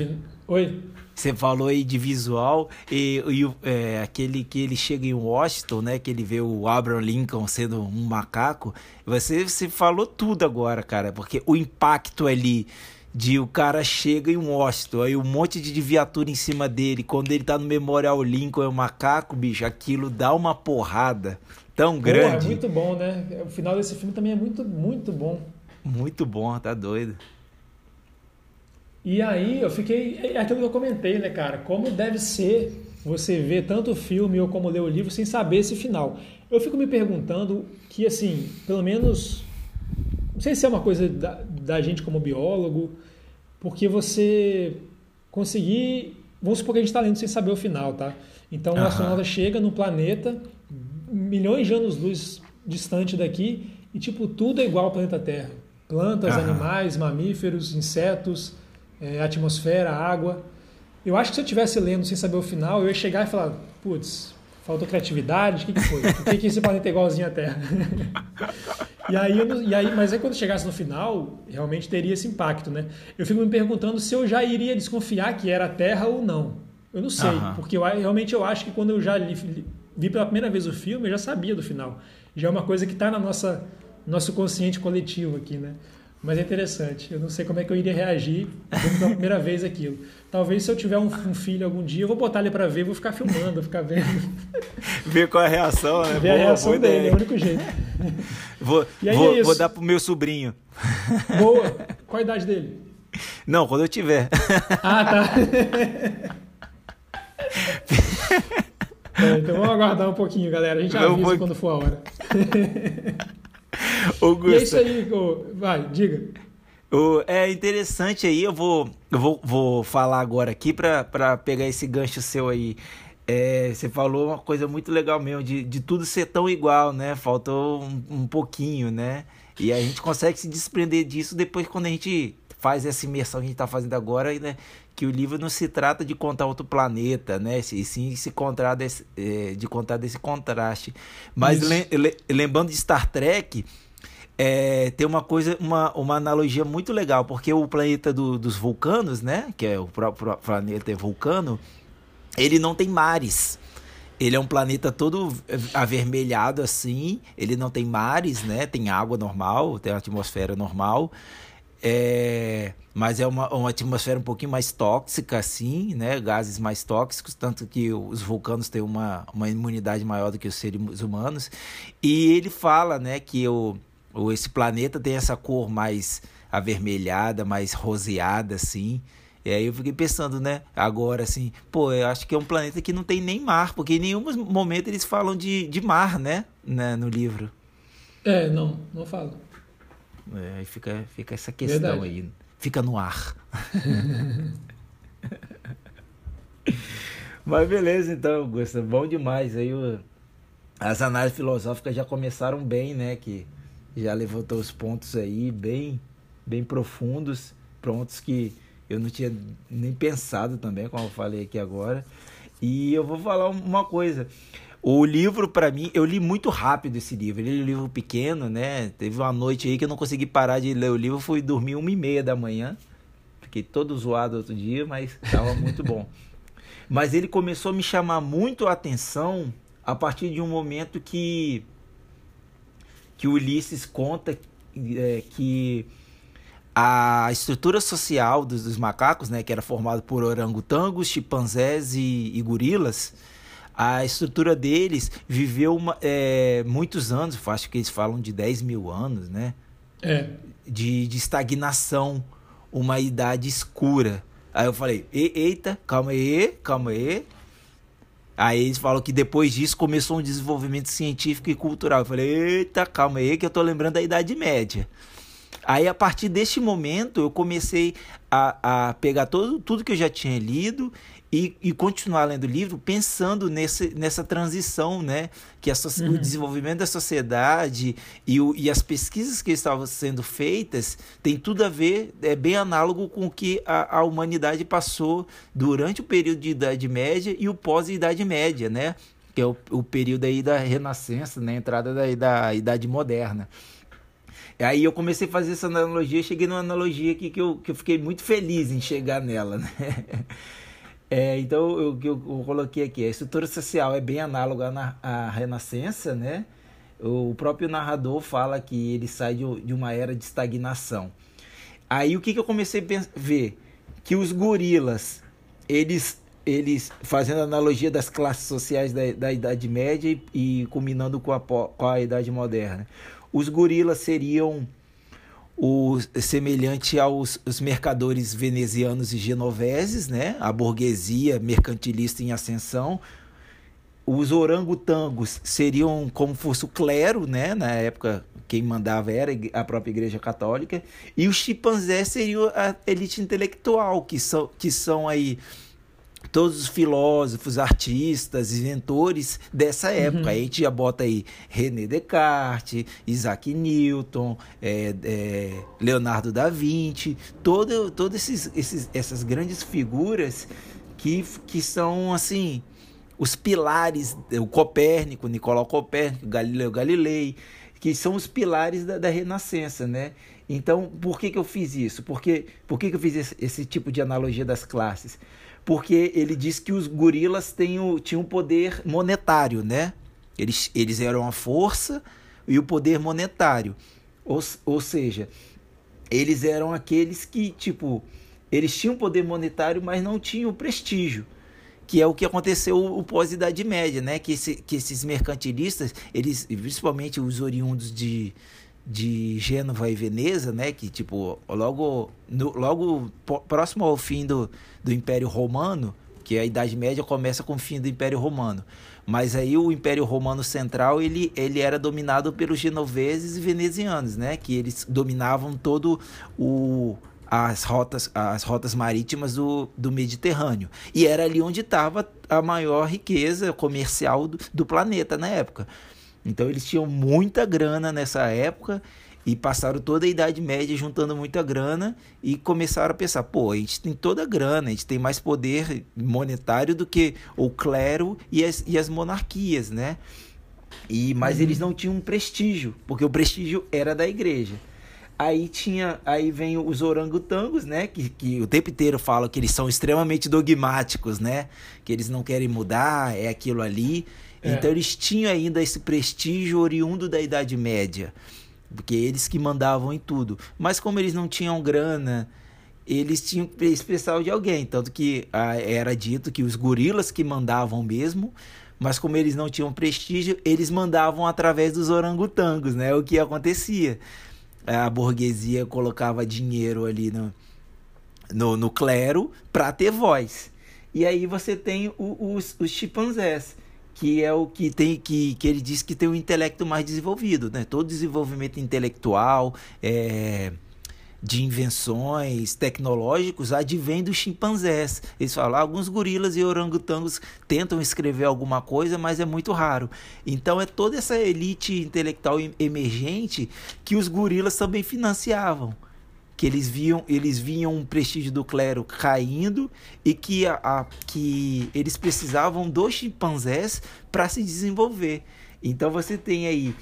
Oi. Você falou aí de visual e, e é, aquele que ele chega em Washington, né? Que ele vê o Abraham Lincoln sendo um macaco. Você, você falou tudo agora, cara, porque o impacto ali de o cara chega em Washington, aí um monte de viatura em cima dele, quando ele tá no Memorial Lincoln é um macaco, bicho, aquilo dá uma porrada tão grande. Porra, é muito bom, né? O final desse filme também é muito, muito bom. Muito bom, tá doido. E aí eu fiquei. É aquilo que eu comentei, né, cara? Como deve ser você ver tanto o filme ou como ler o livro sem saber esse final. Eu fico me perguntando que, assim, pelo menos. Não sei se é uma coisa da, da gente como biólogo, porque você conseguir. Vamos supor que a gente está lendo sem saber o final, tá? Então o astronauta chega no planeta, milhões de anos-luz distante daqui, e tipo, tudo é igual ao planeta Terra. Plantas, animais, mamíferos, insetos, é, atmosfera, água. Eu acho que se eu estivesse lendo sem saber o final, eu ia chegar e falar, putz, faltou criatividade, o que, que foi? Por que, que esse planeta é igualzinho à Terra? [laughs] e, aí, eu, e aí, mas aí quando chegasse no final, realmente teria esse impacto, né? Eu fico me perguntando se eu já iria desconfiar que era a Terra ou não. Eu não sei, porque eu, realmente eu acho que quando eu já li, li, vi pela primeira vez o filme, eu já sabia do final. Já é uma coisa que está na nossa nosso consciente coletivo aqui, né? Mas é interessante. Eu não sei como é que eu iria reagir pela primeira [laughs] vez aquilo. Talvez se eu tiver um, um, filho algum dia, eu vou botar ele para ver, vou ficar filmando, vou ficar vendo. [laughs] Ver qual é a reação, né? Ver boa, a reação dele, ideia. é o único jeito. [laughs] Vou, vou, é vou dar pro meu sobrinho. Boa. Qual a idade dele? Não, quando eu tiver. Ah, tá. é, então vamos aguardar um pouquinho, galera. A gente avisa vou... quando for a hora. Augusto. E é isso aí, vai, diga. É interessante aí, eu vou, eu vou, vou falar agora aqui para pegar esse gancho seu aí. É, você falou uma coisa muito legal mesmo, de, de tudo ser tão igual, né? Faltou um, um pouquinho, né? E a gente consegue se desprender disso depois quando a gente faz essa imersão que a gente está fazendo agora, né? Que o livro não se trata de contar outro planeta, né? E sim se contar desse, é, de contar desse contraste. Mas le, le, lembrando de Star Trek, é, tem uma coisa, uma, uma analogia muito legal, porque o planeta do, dos vulcanos, né? Que é o próprio planeta vulcano, ele não tem mares. Ele é um planeta todo avermelhado assim, ele não tem mares, né? Tem água normal, tem atmosfera normal. É, mas é uma, uma atmosfera um pouquinho mais tóxica, assim, né? Gases mais tóxicos, tanto que os vulcanos têm uma, uma imunidade maior do que os seres humanos. E ele fala, né, que o, o, esse planeta tem essa cor mais avermelhada, mais roseada, assim. E aí eu fiquei pensando, né, agora assim, pô, eu acho que é um planeta que não tem nem mar, porque em nenhum momento eles falam de, de mar, né, né no livro. É, não, não falam. É, aí fica, fica essa questão Verdade. aí. Fica no ar. [laughs] Mas beleza, então, Augusto. Bom demais. Aí o, as análises filosóficas já começaram bem, né? Que já levantou os pontos aí bem, bem profundos, prontos que eu não tinha nem pensado também, como eu falei aqui agora. E eu vou falar uma coisa. O livro, para mim, eu li muito rápido esse livro. Ele é um livro pequeno, né? Teve uma noite aí que eu não consegui parar de ler o livro. Fui dormir uma e meia da manhã. Fiquei todo zoado outro dia, mas estava muito bom. [laughs] Mas ele começou a me chamar muito a atenção a partir de um momento que que Ulisses conta é, que a estrutura social dos, dos, macacos, né, que era formado por orangotangos, chimpanzés e, e gorilas, a estrutura deles viveu uma, é, muitos anos, acho que eles falam de 10 mil anos, né? É. De, de estagnação, uma idade escura. Aí eu falei, eita, calma aí, calma aí. Aí eles falam que depois disso começou um desenvolvimento científico e cultural. Eu falei, eita, calma aí, que eu tô lembrando da Idade Média. Aí, a partir deste momento, eu comecei a, a pegar todo, tudo que eu já tinha lido e, e continuar lendo o livro pensando nesse, nessa transição, né? Que a, uhum. o desenvolvimento da sociedade e, o, e as pesquisas que estavam sendo feitas tem tudo a ver, é bem análogo com o que a, a humanidade passou durante o período de Idade Média e o pós-Idade Média, né? Que é o, o período aí da Renascença, né? Entrada da, da Idade Moderna. Aí eu comecei a fazer essa analogia, cheguei numa analogia aqui que eu, que eu fiquei muito feliz em chegar nela, né? [laughs] É, então, o que eu, coloquei aqui, a estrutura social é bem análoga à, à Renascença, né? O próprio narrador fala que ele sai de, de uma era de estagnação. Aí o que, que eu comecei a ver? Que os gorilas, eles, eles fazendo analogia das classes sociais da, da Idade Média e, e combinando com a, com a Idade Moderna. Os gorilas seriam o semelhante aos os mercadores venezianos e genoveses, né? A burguesia mercantilista em ascensão. Os orangotangos seriam como fosse o clero, né? Na época quem mandava era a própria Igreja Católica, e os chimpanzés seriam a elite intelectual, que são, que são aí todos os filósofos, artistas, inventores dessa época. Uhum. Aí a gente já bota aí René Descartes, Isaac Newton, é, é, Leonardo da Vinci, todas todo esses, esses, essas grandes figuras que, que são assim os pilares, o Copérnico, Nicolau Copérnico, Galileu Galilei, que são os pilares da, da Renascença, né? Então, por que, que eu fiz isso? Por que, por que, que eu fiz esse, esse tipo de analogia das classes? Porque ele diz que os gorilas tinham, tinham poder monetário, né? Eles, eles eram a força e o poder monetário. Ou, ou seja, eles eram aqueles que, tipo, eles tinham poder monetário, mas não tinham prestígio. Que é o que aconteceu o pós-Idade Média, né? Que, esse, que esses mercantilistas, eles, principalmente os oriundos de, de Gênova e Veneza, né, que tipo logo no, logo próximo ao fim do, do Império Romano, que a Idade Média começa com o fim do Império Romano. Mas aí o Império Romano Central ele, ele era dominado pelos genoveses e venezianos, né, que eles dominavam todo o as rotas, as rotas marítimas do, do Mediterrâneo. E era ali onde estava a maior riqueza comercial do, do planeta na época. Então eles tinham muita grana nessa época e passaram toda a Idade Média juntando muita grana e começaram a pensar: pô, a gente tem toda a grana, a gente tem mais poder monetário do que o clero e as, e as monarquias, né? E, mas uhum. eles não tinham um prestígio, porque o prestígio era da igreja. Aí tinha, aí vem os orangotangos, né? Que, que o tempo inteiro falam que eles são extremamente dogmáticos, né? Que eles não querem mudar, é aquilo ali. É. Então eles tinham ainda esse prestígio oriundo da Idade Média, porque eles que mandavam em tudo. Mas como eles não tinham grana, eles tinham que expressar de alguém, tanto que ah, era dito que os gorilas que mandavam mesmo, mas como eles não tinham prestígio, eles mandavam através dos orangotangos, né? O que acontecia? A burguesia colocava dinheiro ali no, no, no clero para ter voz. E aí você tem o, os, os chimpanzés que é o que tem que, que ele diz que tem o um intelecto mais desenvolvido, né? Todo desenvolvimento intelectual, é, de invenções tecnológicos advém dos chimpanzés. Eles falam, alguns gorilas e orangotangos tentam escrever alguma coisa, mas é muito raro. Então é toda essa elite intelectual emergente que os gorilas também financiavam que eles viam eles viam um prestígio do clero caindo e que, a, a que eles precisavam dos chimpanzés para se desenvolver. Então você tem aí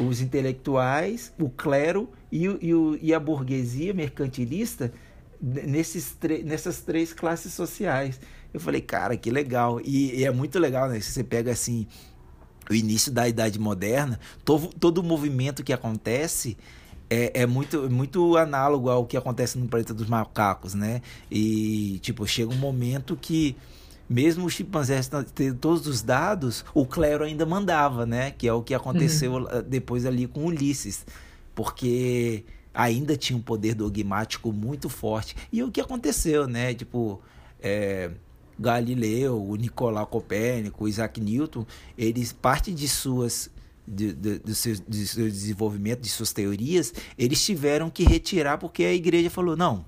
os intelectuais, o clero e, e, o, e a burguesia mercantilista nesses nessas três classes sociais. Eu falei, cara, que legal. E, e é muito legal, né? Se você pega assim o início da Idade Moderna, todo, todo o movimento que acontece é, é, muito, muito análogo ao que acontece no planeta dos macacos, né? E, tipo, chega um momento que mesmo os chimpanzés tendo todos os dados, o clero ainda mandava, né? Que é o que aconteceu uhum. depois ali com Ulisses. Porque ainda tinha um poder dogmático muito forte. E o que aconteceu, né? Tipo, é, Galileu, o Nicolau Copérnico, o Isaac Newton, eles, parte de suas de, de, de, seu, de seu desenvolvimento, de suas teorias, eles tiveram que retirar porque a igreja falou: não,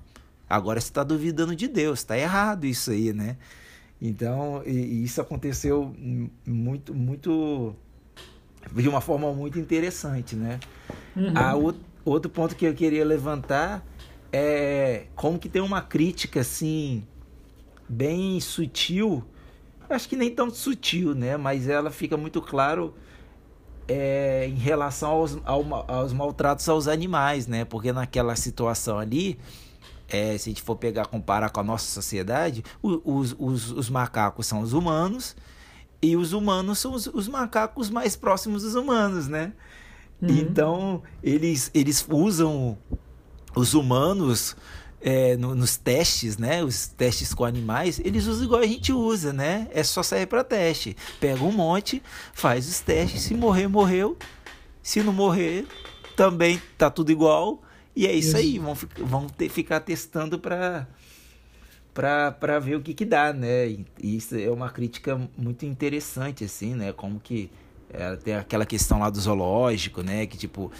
agora você está duvidando de Deus, está errado isso aí, né? Então, e, e isso aconteceu muito, muito, de uma forma muito interessante, né? Uhum. A, outro ponto que eu queria levantar é como que tem uma crítica, assim, bem sutil, acho que nem tão sutil, né? Mas ela fica muito claro é, em relação aos, ao, aos maltratos aos animais, né? Porque naquela situação ali, é, se a gente for pegar comparar com a nossa sociedade, os, os, os macacos são os humanos e os humanos são os, os macacos mais próximos dos humanos, né? Uhum. Então, eles, eles usam os humanos é, no, nos testes, né? Os testes com animais, eles usam igual a gente usa, né? É só sair para teste. Pega um monte, faz os testes. Se morrer, morreu. Se não morrer, também tá tudo igual. E é isso, isso. aí. Vão, vão ter, ficar testando para para ver o que que dá, né? E isso é uma crítica muito interessante, assim, né? Como que é, tem aquela questão lá do zoológico, né? Que tipo,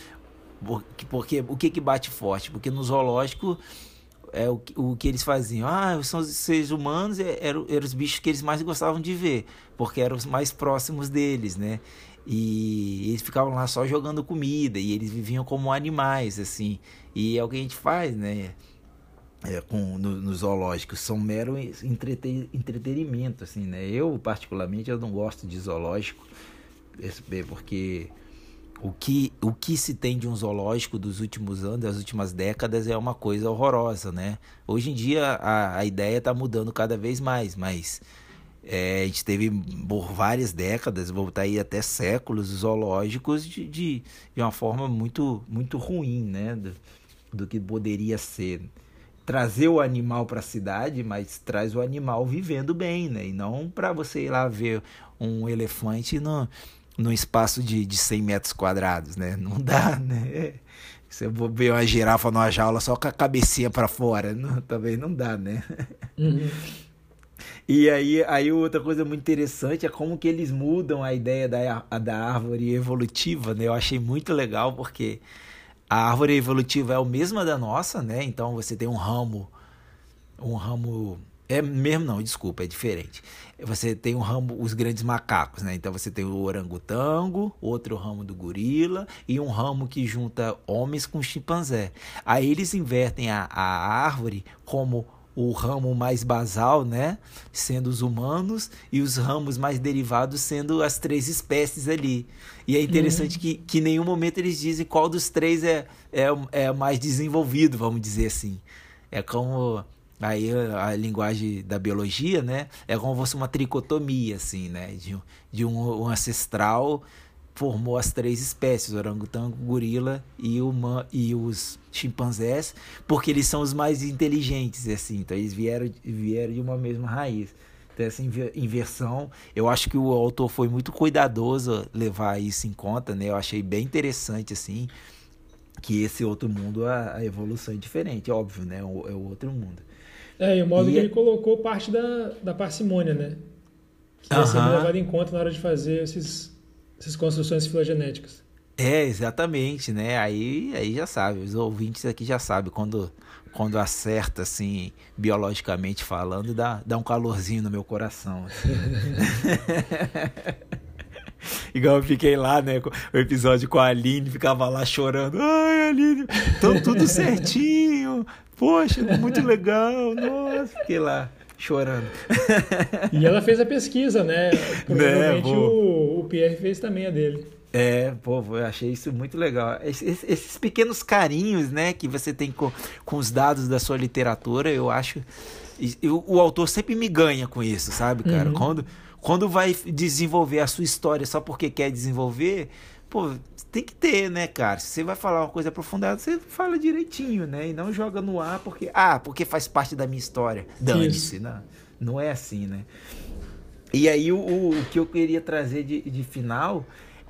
porque, porque o que que bate forte? Porque no zoológico é o, o que eles faziam. Ah, são os seres humanos, é, eram, os bichos que eles mais gostavam de ver, porque eram os mais próximos deles, né? E eles ficavam lá só jogando comida e eles viviam como animais, assim. E é o que a gente faz, né? É, com, no, no zoológico, são mero entreter, entretenimento, assim, né? Eu, particularmente, eu não gosto de zoológico, porque o que, o que se tem de um zoológico dos últimos anos, das últimas décadas, é uma coisa horrorosa, né? Hoje em dia a, a ideia está mudando cada vez mais, mas é, a gente teve por várias décadas, vou botar aí até séculos, zoológicos de, de, de uma forma muito, muito ruim, né? Do, do que poderia ser. Trazer o animal para a cidade, mas traz o animal vivendo bem, né? E não para você ir lá ver um elefante no, num espaço de, de 100 metros quadrados, né? Não [laughs] dá, né? Você ver uma girafa numa jaula só com a cabecinha para fora, não, também não dá, né? Uhum. E aí, aí outra coisa muito interessante é como que eles mudam a ideia da, da árvore evolutiva, né? Eu achei muito legal porque a árvore evolutiva é a mesma da nossa, né? Então você tem um ramo, um ramo é mesmo não, desculpa, é diferente. Você tem um ramo, os grandes macacos, né? Então você tem o orangotango, outro ramo do gorila e um ramo que junta homens com chimpanzé. Aí eles invertem a, a árvore como o ramo mais basal, né? Sendo os humanos, e os ramos mais derivados sendo as três espécies ali. E é interessante uhum. que, que em nenhum momento eles dizem qual dos três é, é, é mais desenvolvido, vamos dizer assim. É como aí a, linguagem da biologia, né, é como se fosse uma tricotomia, assim, né, de, de um, um ancestral formou as três espécies, orangotango, gorila e, uma, e os chimpanzés, porque eles são os mais inteligentes, assim, então eles vieram, vieram de uma mesma raiz. Então essa inversão, eu acho que o autor foi muito cuidadoso levar isso em conta, né, eu achei bem interessante, assim, que esse outro mundo, a, a evolução é diferente, óbvio, né, é o, é o outro mundo. É, e o modo e que ele colocou parte da, da parcimônia, né? Que vai ser levado em conta na hora de fazer esses, essas construções filogenéticas. É, exatamente, né? Aí, aí já sabe, os ouvintes aqui já sabem, quando, quando acerta, assim, biologicamente falando, dá, dá um calorzinho no meu coração. Assim. [laughs] [laughs] Igual eu fiquei lá, né? O episódio com a Aline, ficava lá chorando. Ai, Aline, tão tudo certinho. Poxa, muito legal. Nossa, fiquei lá chorando. [laughs] E ela fez a pesquisa, né? Provavelmente né, o, o Pierre fez também a dele. É, pô, eu achei isso muito legal. Esses, esses, pequenos carinhos, né, que você tem com, com os dados da sua literatura, eu acho. Eu, o autor sempre me ganha com isso, sabe, cara? Uhum. Quando, quando vai desenvolver a sua história só porque quer desenvolver, pô, tem que ter, né, cara? Se você vai falar uma coisa aprofundada, você fala direitinho, né? E não joga no ar porque, ah, porque faz parte da minha história. Dane-se, né? Não é assim, né? E aí o, o, que eu queria trazer de, de final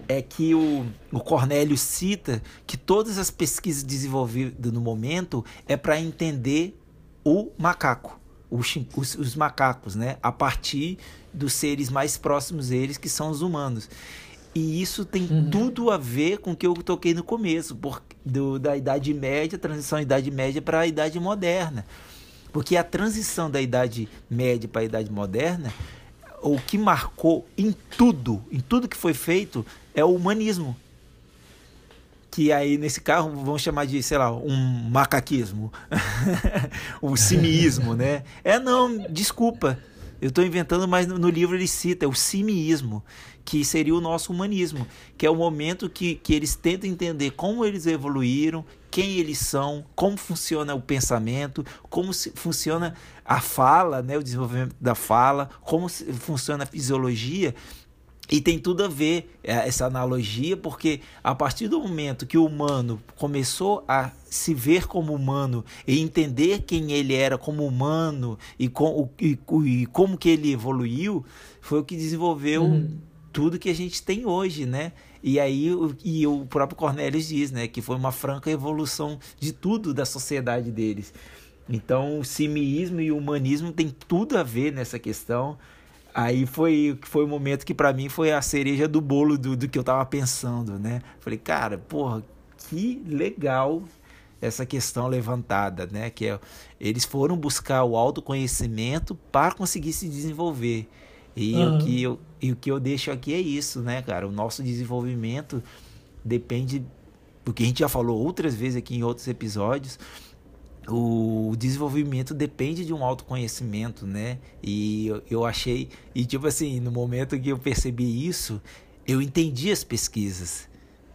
é que o, o Cornélio cita que todas as pesquisas desenvolvidas no momento é para entender o macaco, os, os, os, macacos, né? A partir dos seres mais próximos deles, que são os humanos. E isso tem uhum. tudo a ver com o que eu toquei no começo, por, do, da Idade Média, transição da Idade Média para a Idade Moderna. Porque a transição da Idade Média para a Idade Moderna, o que marcou em tudo, em tudo que foi feito, é o humanismo. Que aí, nesse carro, vamos chamar de, sei lá, um macaquismo. [laughs] o simiísmo, né? É, não, desculpa. Eu estou inventando, mas no, livro ele cita, é o simiísmo que seria o nosso humanismo, que é o momento que, que eles tentam entender como eles evoluíram, quem eles são, como funciona o pensamento, como funciona a fala, né, o desenvolvimento da fala, como funciona a fisiologia. E tem tudo a ver é, essa analogia, porque a partir do momento que o humano começou a se ver como humano e entender quem ele era como humano e, com, e, e como que ele evoluiu, foi o que desenvolveu uhum tudo que a gente tem hoje, né? E aí e o próprio Cornelius diz, né, que foi uma franca evolução de tudo da sociedade deles. Então, o simiísmo e o humanismo tem tudo a ver nessa questão. Aí foi foi o momento que para mim foi a cereja do bolo do, do que eu tava pensando, né? Falei, cara, porra, que legal essa questão levantada, né? Que é, eles foram buscar o autoconhecimento para conseguir se desenvolver. E, uhum. o que eu, e o que eu deixo aqui é isso, né, cara? O nosso desenvolvimento depende do que a gente já falou outras vezes aqui em outros episódios. O desenvolvimento depende de um autoconhecimento, né? E eu, eu achei. E, tipo assim, no momento que eu percebi isso, eu entendi as pesquisas.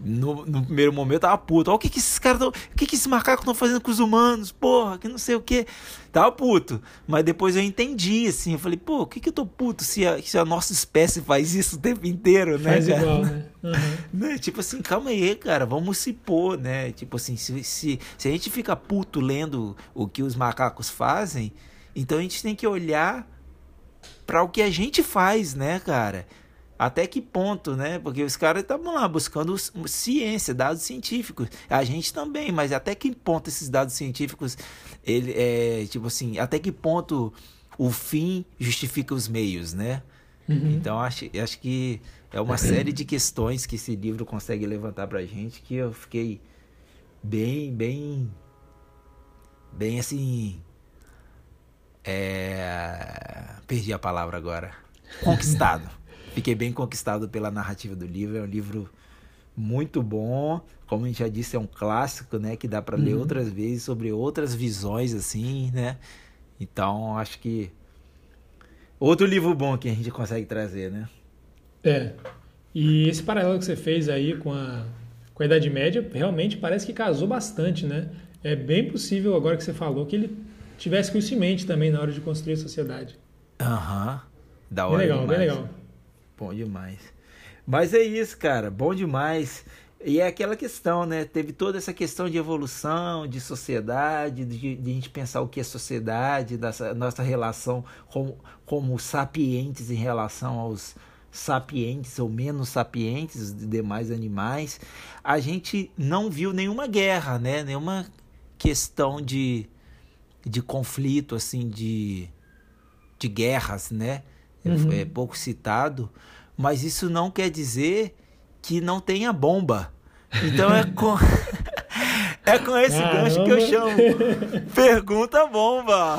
No, no, primeiro momento eu tava puto. Olha o que, que esses caras O que, que esses macacos estão fazendo com os humanos? Porra, que não sei o que. Tava puto. Mas depois eu entendi, assim. Eu falei, pô, o que, que eu tô puto se a, se a nossa espécie faz isso o tempo inteiro, né? Faz cara? igual, né? Uhum. [laughs] né? Tipo assim, calma aí, cara. Vamos se pôr, né? Tipo assim, se, se, se a gente fica puto lendo o que os macacos fazem, então a gente tem que olhar para o que a gente faz, né, cara? Até que ponto, né? Porque os caras estavam lá buscando ciência, dados científicos. A gente também, mas até que ponto esses dados científicos, ele é tipo assim, até que ponto o fim justifica os meios, né? Uhum. Então acho, acho que é uma série de questões que esse livro consegue levantar pra gente que eu fiquei bem, bem, bem assim. É... Perdi a palavra agora. Conquistado. [laughs] Fiquei bem conquistado pela narrativa do livro. É um livro muito bom. Como a gente já disse, é um clássico, né? Que dá para uhum. ler outras vezes sobre outras visões, assim, né? Então, acho que outro livro bom que a gente consegue trazer, né? É. E esse paralelo que você fez aí com a, com a Idade Média, realmente parece que casou bastante, né? É bem possível, agora que você falou, que ele tivesse com isso em mente também na hora de construir a sociedade. Aham. Uhum. Da hora bem legal, demais. bem legal. Bom demais. Mas é isso, cara. Bom demais. E é aquela questão, né? Teve toda essa questão de evolução, de sociedade, de, de a gente pensar o que é sociedade, dessa nossa relação com, como sapientes em relação aos sapientes ou menos sapientes de demais animais. A gente não viu nenhuma guerra, né? Nenhuma questão de, de conflito, assim, de, de guerras, né? Uhum. É pouco citado mas isso não quer dizer que não tenha bomba. Então é com [laughs] é com esse Caramba. gancho que eu chamo. Pergunta bomba.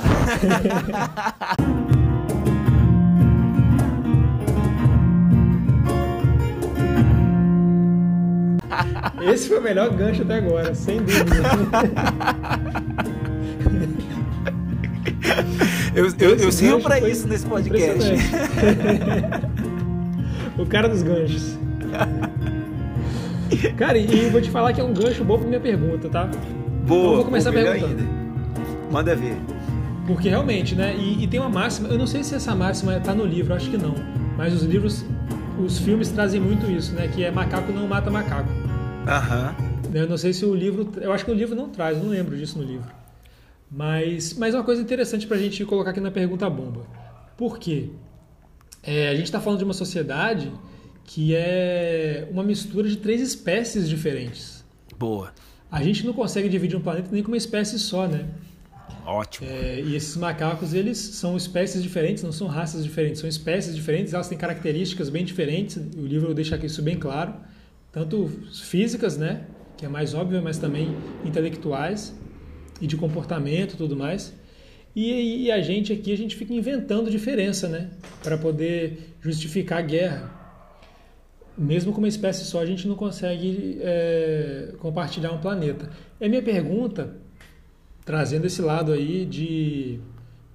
Esse foi o melhor gancho até agora, sem dúvida. [laughs] eu eu, eu sirvo para isso nesse podcast. [laughs] O cara dos ganchos. [laughs] Cara, e vou te falar que é um gancho bom pra minha pergunta, tá? Boa. Então vou começar perguntando. Ainda. Manda ver. Porque realmente, né? E, e, tem uma máxima, eu não sei se essa máxima tá no livro, acho que não. Mas os livros, os filmes trazem muito isso, né? Que é macaco não mata macaco. Aham. Eu não sei se o livro. Eu acho que o livro não traz, não lembro disso no livro. Mas, mas uma coisa interessante pra gente colocar aqui na pergunta bomba. Por quê? É, a gente está falando de uma sociedade que é uma mistura de três espécies diferentes. Boa. A gente não consegue dividir um planeta nem com uma espécie só, né? Ótimo. É, e esses macacos, eles são espécies diferentes, não são raças diferentes, são espécies diferentes, elas têm características bem diferentes. O livro deixa isso bem claro, tanto físicas, né, que é mais óbvio, mas também intelectuais e de comportamento, tudo mais. E, e a gente aqui a gente fica inventando diferença, né, para poder justificar a guerra. Mesmo com uma espécie só, a gente não consegue é, compartilhar um planeta. A minha pergunta trazendo esse lado aí de,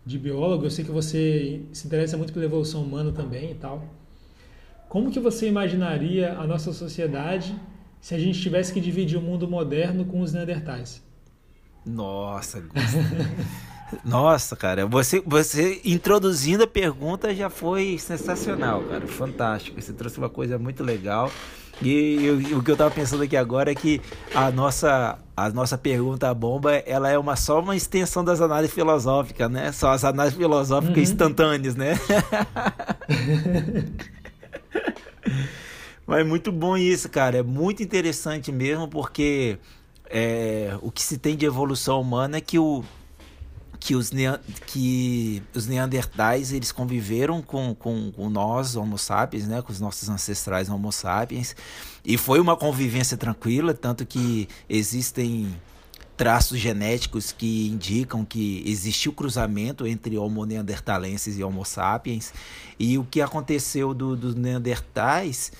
de biólogo, eu sei que você se interessa muito pela evolução humana também e tal. Como que você imaginaria a nossa sociedade se a gente tivesse que dividir o mundo moderno com os neandertais? Nossa, Nossa, cara, você, você introduzindo a pergunta já foi sensacional, cara, fantástico. Você trouxe uma coisa muito legal. E, e o que eu estava pensando aqui agora é que a nossa, a nossa pergunta bomba ela é uma, só uma extensão das análises filosóficas, né? São as análises filosóficas uhum. instantâneas, né? [laughs] Mas é muito bom isso, cara. É muito interessante mesmo, porque é, o que se tem de evolução humana é que o, que os, que os neandertais eles conviveram com, com, com, nós, homo sapiens, né, com os nossos ancestrais homo sapiens, e foi uma convivência tranquila, tanto que existem traços genéticos que indicam que existiu cruzamento entre homo neandertalenses e homo sapiens, e o que aconteceu do, dos neandertais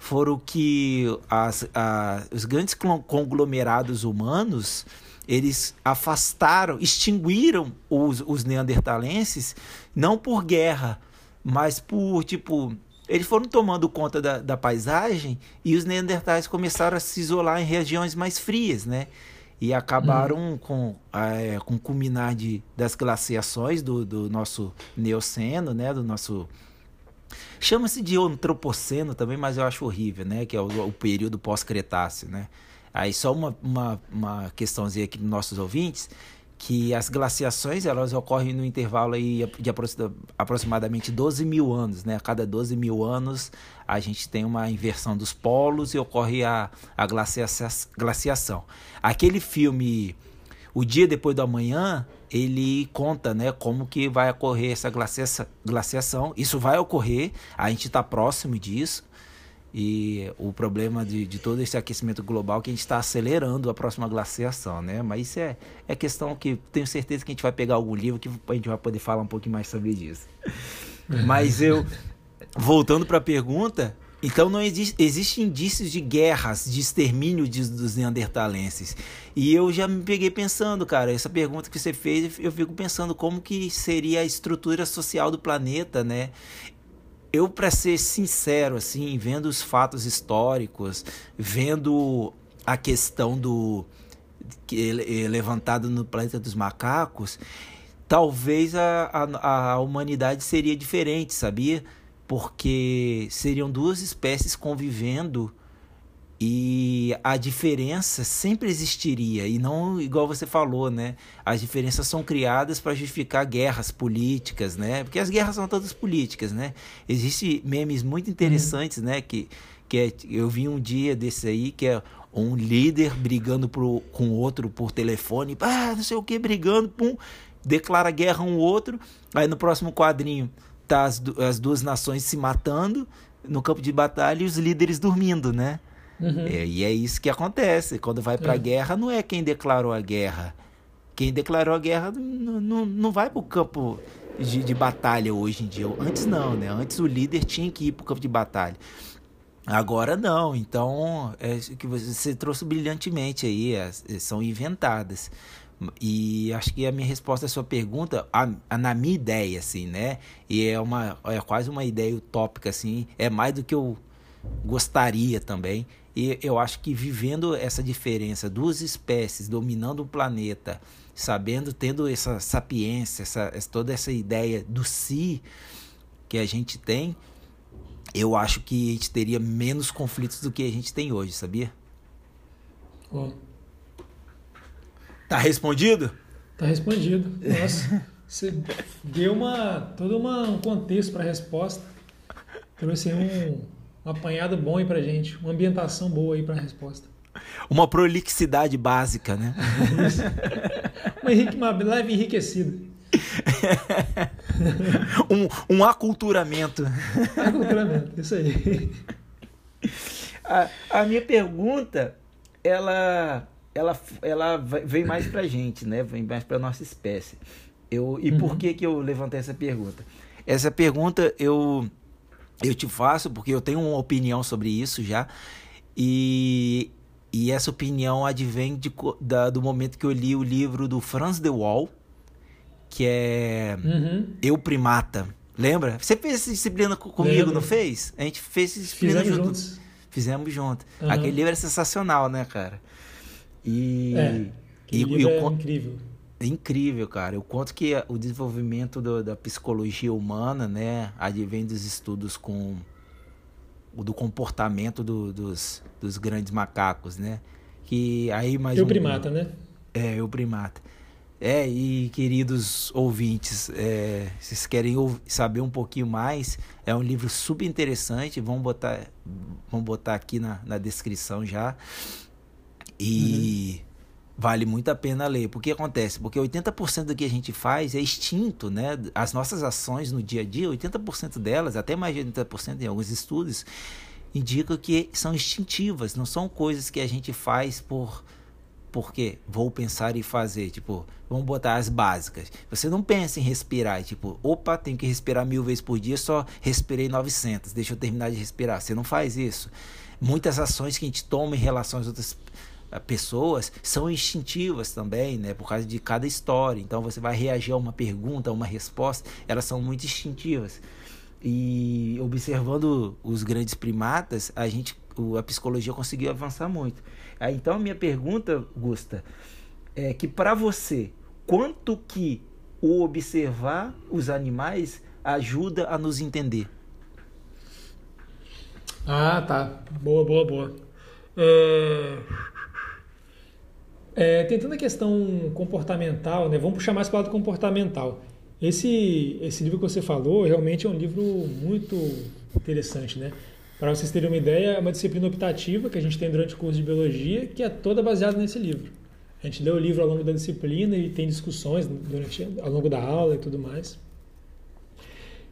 foram que as, a, os grandes conglomerados humanos eles afastaram, extinguiram os, os neandertalenses, não por guerra, mas por, tipo, eles foram tomando conta da, da paisagem e os neandertais começaram a se isolar em regiões mais frias, né? E acabaram hum. com, é, com o culminar de, das glaciações do, do nosso Neoceno, né? Do nosso chama-se de antropoceno também, mas eu acho horrível, né? Que é o, o período pós-cretáceo, né? Aí só uma, uma, uma questãozinha aqui para nossos ouvintes, que as glaciações elas ocorrem no intervalo aí de aproximadamente 12 mil anos, né? A cada 12 mil anos a gente tem uma inversão dos polos e ocorre a, a glaciação. Aquele filme O Dia Depois do Amanhã, ele conta né, como que vai ocorrer essa glaciação. Isso vai ocorrer, a gente está próximo disso. E o problema de, de todo esse aquecimento global é que a gente está acelerando a próxima glaciação, né? Mas isso é, é questão que tenho certeza que a gente vai pegar algum livro que a gente vai poder falar um pouquinho mais sobre isso. Mas eu, voltando para a pergunta, então não existe, existe indícios de guerras, de extermínio de, dos neandertalenses. E eu já me peguei pensando, cara, essa pergunta que você fez, eu fico pensando como que seria a estrutura social do planeta, né? eu para ser sincero assim, vendo os fatos históricos, vendo a questão do que é levantado no planeta dos macacos, talvez a, a, a humanidade seria diferente, sabia? Porque seriam duas espécies convivendo e a diferença sempre existiria, e não igual você falou, né? As diferenças são criadas para justificar guerras políticas, né? Porque as guerras são todas políticas, né? Existem memes muito interessantes, uhum. né? Que, que é, eu vi um dia desse aí, que é um líder brigando pro, com outro por telefone, ah, não sei o que, brigando, pum, declara guerra um outro, aí no próximo quadrinho tá as, as duas nações se matando no campo de batalha e os líderes dormindo, né? Uhum. É, e é isso que acontece. Quando vai para a é. guerra, não é quem declarou a guerra. Quem declarou a guerra não, não, não vai para o campo de, de, batalha hoje em dia. Antes não, né? Antes o líder tinha que ir para o campo de batalha. Agora não. Então, é que você trouxe brilhantemente aí, é, são inventadas. E acho que a minha resposta à sua pergunta, a, a, na minha ideia, assim, né? E é, uma, é quase uma ideia utópica, assim, é mais do que eu gostaria também. E eu acho que vivendo essa diferença, duas espécies dominando o planeta, sabendo, tendo essa sapiência, essa, toda essa ideia do si que a gente tem, eu acho que a gente teria menos conflitos do que a gente tem hoje, sabia? Bom. Tá respondido? Tá respondido. Nossa. Você deu uma, todo uma, um contexto para a resposta. Trouxe um, um apanhado bom aí pra gente, uma ambientação boa aí para a resposta. Uma prolixidade básica, né? [laughs] uma, uma leve enriquecida. [laughs] um, um aculturamento. Aculturamento, isso aí. A, a minha pergunta, ela, ela, ela vem mais pra gente, né? Vem mais pra nossa espécie. Eu, e uhum. por que, que eu levantei essa pergunta? Essa pergunta eu, eu te faço porque eu tenho uma opinião sobre isso já. E, e essa opinião advém de, da, do momento que eu li o livro do Franz de Waal, que é uhum. Eu Primata. Lembra? Você fez essa disciplina comigo, Lembro. não fez? A gente fez essa disciplina Fizemos juntos. Fizemos junto. Uhum. Aquele livro é sensacional, né, cara? E, é, e, livro e é incrível. É incrível, cara. Eu conto que o desenvolvimento do, da psicologia humana, né, advém dos estudos com o do comportamento do, dos, dos grandes macacos, né? Que aí mais eu um, primata, né? É, eu primata. É, e queridos ouvintes, é, vocês querem saber um pouquinho mais, é um livro super interessante, vamos botar, vamos botar aqui na, na descrição já. E uhum. vale muito a pena ler. Porque acontece? Porque 80% do que a gente faz é extinto, né? As nossas ações no dia a dia, 80% delas, até mais de 80% em alguns estudos, indicam que são instintivas, não são coisas que a gente faz por porque vou pensar e fazer, tipo, vamos botar as básicas. Você não pensa em respirar, tipo, opa, tenho que respirar mil vezes por dia, só respirei 900, deixa eu terminar de respirar. Você não faz isso. Muitas ações que a gente toma em relação às outras pessoas são instintivas também, né, por causa de cada história. Então você vai reagir a uma pergunta, a uma resposta, elas são muito instintivas. E observando os grandes primatas, a gente, a psicologia conseguiu avançar muito. Então minha pergunta, Gusta, é que para você, quanto que o observar os animais ajuda a nos entender? Ah, tá. Boa, boa, boa. É... É, tentando a questão comportamental, né? Vamos puxar mais para o lado comportamental. Esse, esse livro que você falou realmente é um livro muito interessante, né? Para vocês terem uma ideia, é uma disciplina optativa que a gente tem durante o curso de biologia, que é toda baseada nesse livro. A gente lê o livro ao longo da disciplina e tem discussões durante, ao longo da aula e tudo mais.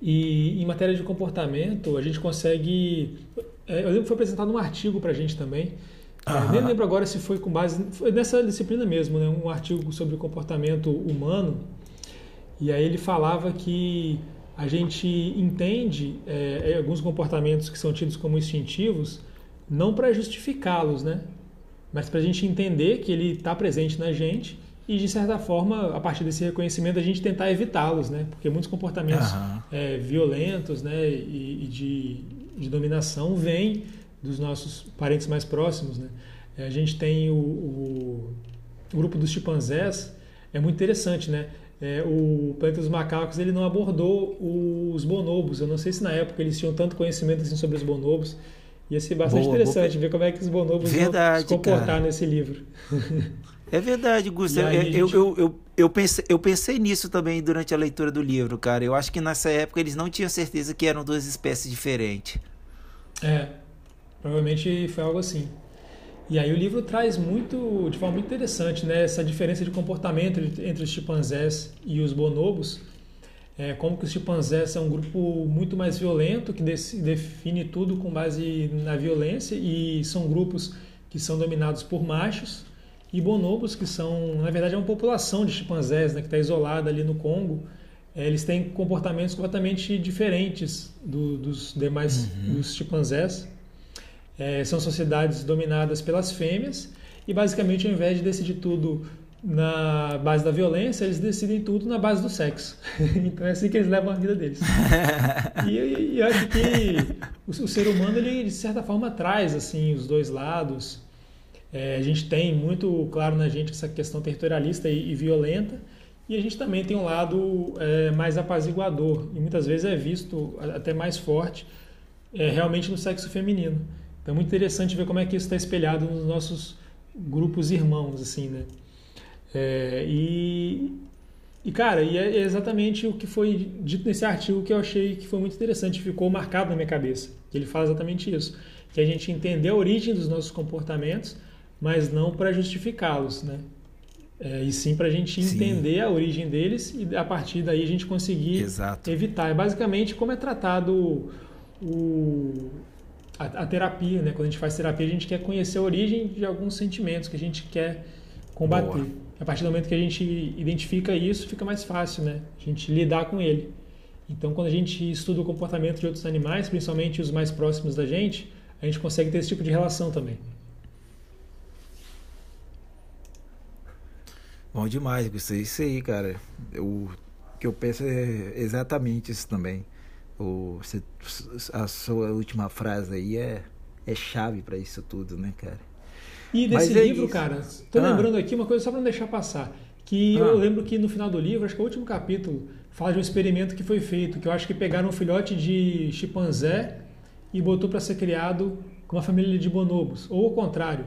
E em matéria de comportamento, a gente consegue. É, eu lembro que foi apresentado um artigo para a gente também. Uhum. Nem lembro agora se foi com base. Foi nessa disciplina mesmo, né? um artigo sobre comportamento humano. E aí ele falava que a gente entende é, alguns comportamentos que são tidos como instintivos não para justificá-los, né? Mas para a gente entender que ele está presente na gente e de certa forma, a partir desse reconhecimento, a gente tentar evitá-los, né? Porque muitos comportamentos uhum. é, violentos, né, e, e de, de, dominação vêm dos nossos parentes mais próximos, né? É, a gente tem o, o, o grupo dos chimpanzés, é muito interessante, né? é, o Planeta dos Macacos ele não abordou os bonobos. Eu não sei se na época eles tinham tanto conhecimento assim sobre os bonobos. Ia ser bastante boa, interessante boa. ver como é que os bonobos verdade, vão se comportar cara. nesse livro. [laughs] É verdade, Gustavo. Eu, gente... eu, eu, eu, pensei, eu pensei nisso também durante a leitura do livro, cara. Eu acho que nessa época eles não tinham certeza que eram duas espécies diferentes. É, provavelmente foi algo assim. E aí o livro traz muito, de forma muito interessante, né, essa diferença de comportamento entre os chimpanzés e os bonobos. É, como que os chimpanzés são um grupo muito mais violento, que define tudo com base na violência, e são grupos que são dominados por machos, e bonobos, que são, na verdade, é uma população de chimpanzés né, que está isolada ali no Congo, é, eles têm comportamentos completamente diferentes do, dos demais uhum. dos chimpanzés. É, são sociedades dominadas pelas fêmeas e basicamente ao invés de decidir tudo na base da violência, eles decidem tudo na base do sexo. [laughs] então é assim que eles levam a vida deles. [laughs] e, e acho que o, o, ser humano, ele de certa forma traz assim os dois lados. É, a gente tem muito claro na gente essa questão territorialista e, e violenta, e a gente também tem um lado é, mais apaziguador, e muitas vezes é visto até mais forte é, realmente no sexo feminino. Então é muito interessante ver como é que isso está espelhado nos nossos grupos irmãos, assim, né? É, e, E, cara, e é exatamente o que foi dito nesse artigo que eu achei que foi muito interessante, ficou marcado na minha cabeça. Ele fala exatamente isso, que a gente entender a origem dos nossos comportamentos, mas não para justificá-los, né? É, e sim para a gente entender sim. a origem deles e a partir daí a gente conseguir Exato. evitar. É basicamente como é tratado o, a, a, terapia, né? Quando a gente faz terapia, a gente quer conhecer a origem de alguns sentimentos que a gente quer combater. Boa. A partir do momento que a gente identifica isso, fica mais fácil, né? A gente lidar com ele. Então, quando a gente estuda o comportamento de outros animais, principalmente os mais próximos da gente, a gente consegue ter esse tipo de relação também. Bom demais, gostei disso aí, cara. O que eu penso é exatamente isso também. O, a sua última frase aí é, é chave para isso tudo, né, cara? E desse é livro, isso. cara, tô ah. lembrando aqui uma coisa só para não deixar passar. Que ah. eu lembro que no final do livro, acho que é o último capítulo, fala de um experimento que foi feito, que eu acho que pegaram um filhote de chimpanzé e botou para ser criado com uma família de bonobos, ou o contrário.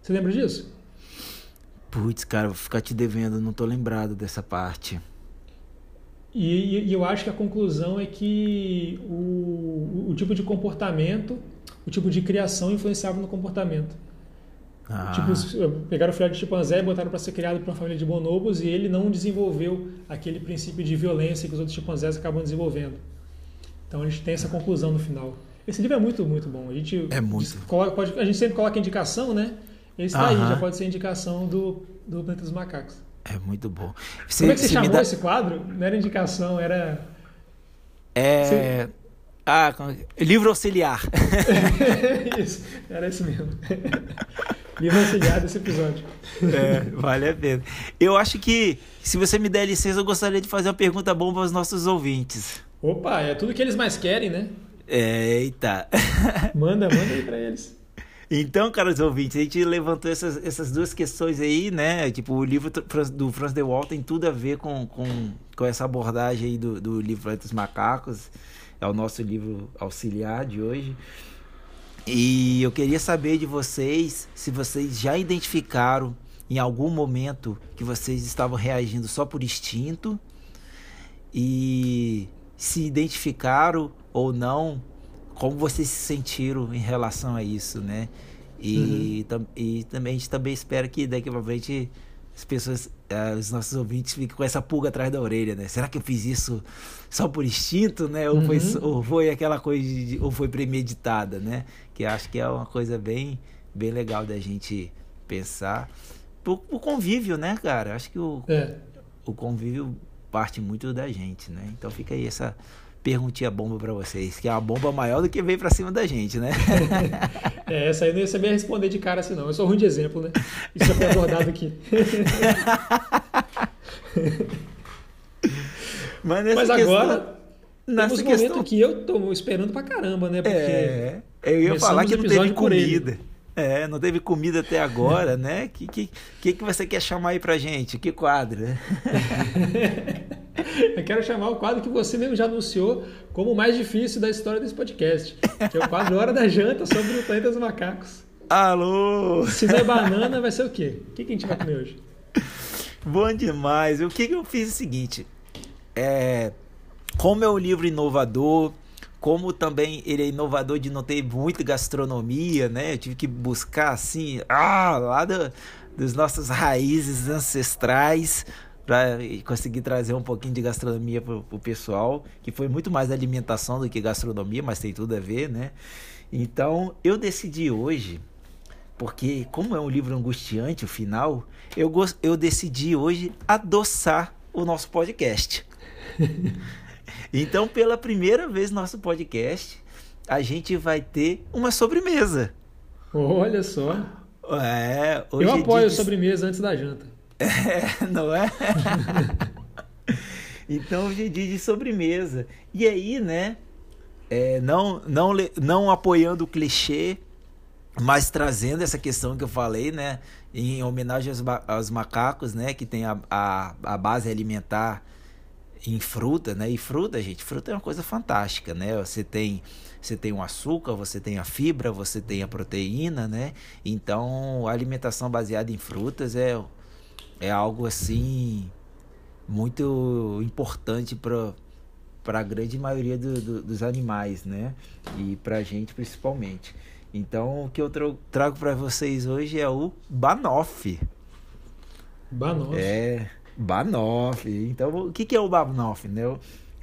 Você lembra disso? Putz, cara, vou ficar te devendo, não tô lembrado dessa parte. E, e, eu acho que a conclusão é que o, o, tipo de comportamento, o tipo de criação influenciava no comportamento. Ah. Tipo, pegaram o filhote de chimpanzé e botaram para ser criado por uma família de bonobos e ele não desenvolveu aquele princípio de violência que os outros chimpanzés acabam desenvolvendo. Então a gente tem essa conclusão no final. Esse livro é muito, muito bom. A gente, é muito. Pode, a gente sempre coloca indicação, né? Esse tá aí, já pode ser indicação do, do Planeta dos Macacos. É muito bom. Você, Como é que você, chamou dá... esse quadro? Não era indicação, era. É. Você... Ah, livro auxiliar. [laughs] isso, era isso mesmo. [laughs] livro auxiliar desse episódio. É, vale a pena. Eu acho que, se você me der licença, eu gostaria de fazer uma pergunta bomba aos nossos ouvintes. Opa, é tudo que eles mais querem, né? É, eita. Manda, manda aí pra eles. Então, caros ouvintes, a gente levantou essas, essas duas questões aí, né? Tipo, o livro do Franz de Waal tem tudo a ver com, com, com essa abordagem aí do, do livro dos Macacos. É o nosso livro auxiliar de hoje. E eu queria saber de vocês se vocês já identificaram em algum momento que vocês estavam reagindo só por instinto e se identificaram ou não como vocês se sentiram em relação a isso, né? E, uhum. e também a gente também espera que daqui para frente as pessoas, uh, os nossos ouvintes fiquem com essa pulga atrás da orelha, né? Será que eu fiz isso só por instinto, né? Ou, uhum. foi, ou foi aquela coisa, de, ou foi premeditada, né? Que acho que é uma coisa bem, bem legal da gente pensar. O, convívio, né, cara? Acho que o, é. o convívio parte muito da gente, né? Então fica aí essa perguntinha bomba para vocês, que é uma bomba maior do que veio para cima da gente, né? [laughs] é, essa aí não ia saber responder de cara assim, não. Eu sou ruim de exemplo, né? Isso já foi abordado aqui. [laughs] Mas, Mas agora, nesse momento questão... que eu tô esperando pra caramba, né? Porque é, eu ia falar que não teve comida. É, não teve comida até agora, né? O que, que, que, que você quer chamar aí pra gente? Que quadro? [laughs] Eu quero chamar o quadro que você mesmo já anunciou como o mais difícil da história desse podcast, que é o quadro Hora da Janta sobre o planeta dos macacos. Alô! Se não é banana, vai ser o quê? O que, que a gente vai comer hoje? Bom demais. O que, que eu fiz é o seguinte: é, como é um livro inovador, como também ele é inovador de não ter muita gastronomia, né? Eu tive que buscar assim, ah, lá do, dos nossas raízes ancestrais para conseguir trazer um pouquinho de gastronomia para o pessoal, que foi muito mais alimentação do que gastronomia, mas tem tudo a ver, né? Então eu decidi hoje, porque como é um livro angustiante o final, eu, eu decidi hoje adoçar o nosso podcast. [laughs] então, pela primeira vez no nosso podcast, a gente vai ter uma sobremesa. Olha só. É, eu é apoio a sobremesa antes da janta. [laughs] É, não é? [laughs] então hoje é dia de sobremesa. E aí, né? É, não, não, não apoiando o clichê, mas trazendo essa questão que eu falei, né? Em homenagem aos, aos macacos, né? Que tem a, a, a base alimentar em fruta, né? E fruta, gente, fruta é uma coisa fantástica, né? Você tem você tem o açúcar, você tem a fibra, você tem a proteína, né? Então, a alimentação baseada em frutas é é algo assim muito importante para para a grande maioria do, do, dos animais, né? E para a gente principalmente. Então, o que eu trago para vocês hoje é o Banoff. Banoff. É, Banoff. Então, o que, que é o Banoff, né?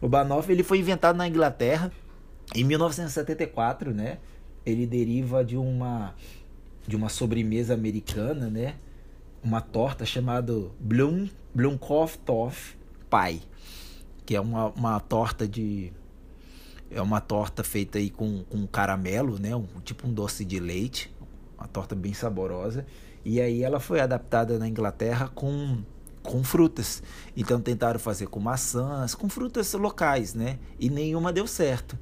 O Banoff ele foi inventado na Inglaterra em 1974, né? Ele deriva de uma de uma sobremesa americana, né? Uma torta chamada Blum Blumkopf Toff Pie, que é uma, uma torta de é uma torta feita aí com, com caramelo, né? Um, tipo um doce de leite, uma torta bem saborosa. E aí ela foi adaptada na Inglaterra com, com frutas. Então tentaram fazer com maçãs, com frutas locais, né? E nenhuma deu certo.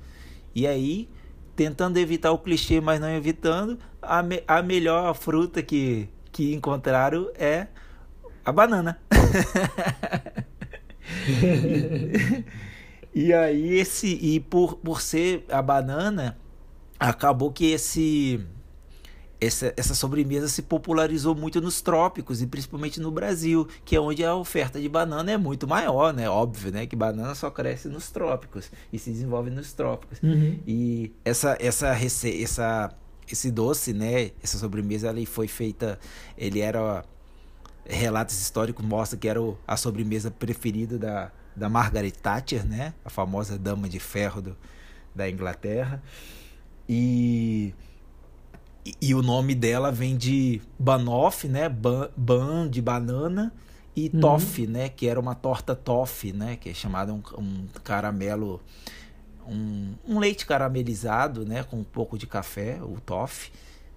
E aí, tentando evitar o clichê, mas não evitando, a, me, a melhor fruta que, que encontraram é a banana. [laughs] E aí esse e por, por ser a banana, acabou que esse essa, essa sobremesa se popularizou muito nos trópicos e principalmente no Brasil, que é onde a oferta de banana é muito maior, né? Óbvio, né? Que banana só cresce nos trópicos e se desenvolve nos trópicos. Uhum. E essa essa essa esse doce, né? Essa sobremesa ali foi feita, ele era relatos históricos mostram que era a sobremesa preferida da da Margaret Thatcher, né? A famosa dama de ferro do, da Inglaterra. E, e, e, o nome dela vem de banoff, né? Ban, ban de banana e uhum. toffee, né? Que era uma torta toffee, né? Que é chamada um, um caramelo, um, um, leite caramelizado, né? Com um pouco de café, o toffee.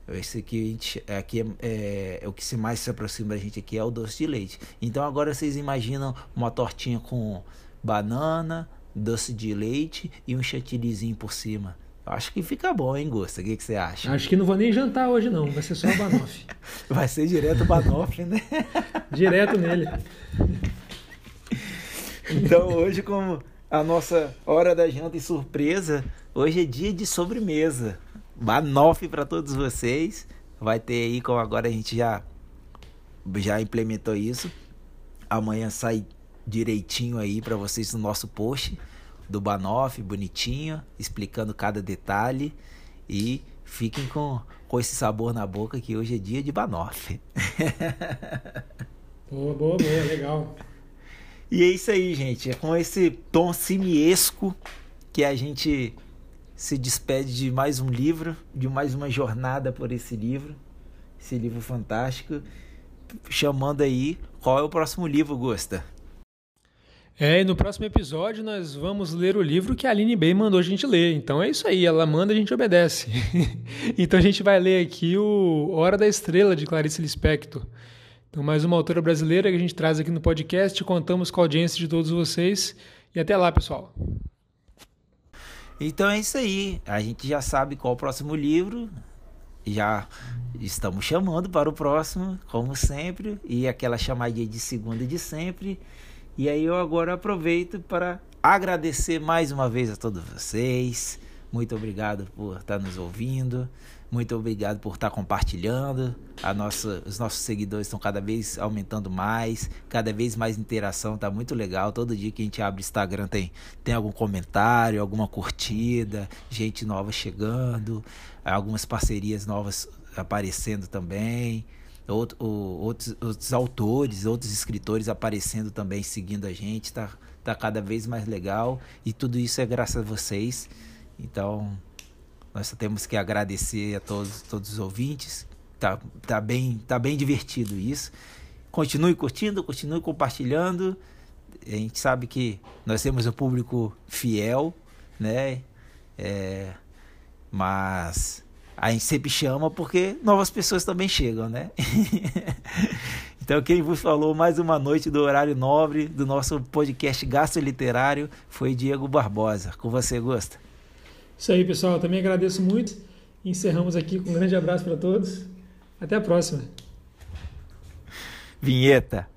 Esse aqui, aqui é, é, é, o que se mais se aproxima da gente aqui é o doce de leite. Então agora vocês imaginam uma tortinha com banana, doce de leite e um chantillyzinho por cima. Acho que fica bom, hein, Gusta? O que, que você acha? Acho que não vou nem jantar hoje, não. Vai ser só o banoffee. [laughs] Vai ser direto o banoffee, né? [laughs] direto nele. Então, hoje, como a nossa hora da janta e surpresa, hoje é dia de sobremesa. Banoff para todos vocês. Vai ter aí, como agora a gente já, já implementou isso. Amanhã sai direitinho aí para vocês no nosso post do Banoff, bonitinho, explicando cada detalhe. E fiquem com, com esse sabor na boca que hoje é dia de Banoff. [laughs] boa, boa, boa, legal. E é isso aí, gente. É com esse tom simiesco que a gente se despede de mais um livro, de mais uma jornada por esse livro, esse livro fantástico, chamando aí qual é o próximo livro, Gosta? É, e no próximo episódio nós vamos ler o livro que a Aline Bey mandou a gente ler. Então é isso aí, ela manda, a gente obedece. [laughs] então a gente vai ler aqui o Hora da Estrela, de Clarice Lispector. Então, mais uma autora brasileira que a gente traz aqui no podcast, contamos com a audiência de todos vocês. E até lá, pessoal. Então é isso aí. A gente já sabe qual o próximo livro. Já estamos chamando para o próximo, como sempre. E aquela chamadinha de segunda de sempre. E aí eu agora aproveito para agradecer mais uma vez a todos vocês. Muito obrigado por estar nos ouvindo. Muito obrigado por estar compartilhando. A nossa, os nossos seguidores estão cada vez aumentando mais, cada vez mais interação, tá muito legal. Todo dia que a gente abre Instagram tem, tem algum comentário, alguma curtida, gente nova chegando, algumas parcerias novas aparecendo também. Outro, outros, outros autores, outros escritores aparecendo também, seguindo a gente, tá, tá cada vez mais legal. E tudo isso é graças a vocês. Então, nós só temos que agradecer a todos, todos os ouvintes. Tá, tá, bem, tá bem divertido isso. Continue curtindo, continue compartilhando. A gente sabe que nós temos um público fiel, né? É, mas a gente sempre chama porque novas pessoas também chegam, né? [laughs] então, quem vos falou mais uma noite do horário nobre do nosso podcast Gasto Literário foi Diego Barbosa. Com você, Gosta. Isso aí, pessoal. Também agradeço muito. Encerramos aqui com um grande abraço para todos. Até a próxima. Vinheta.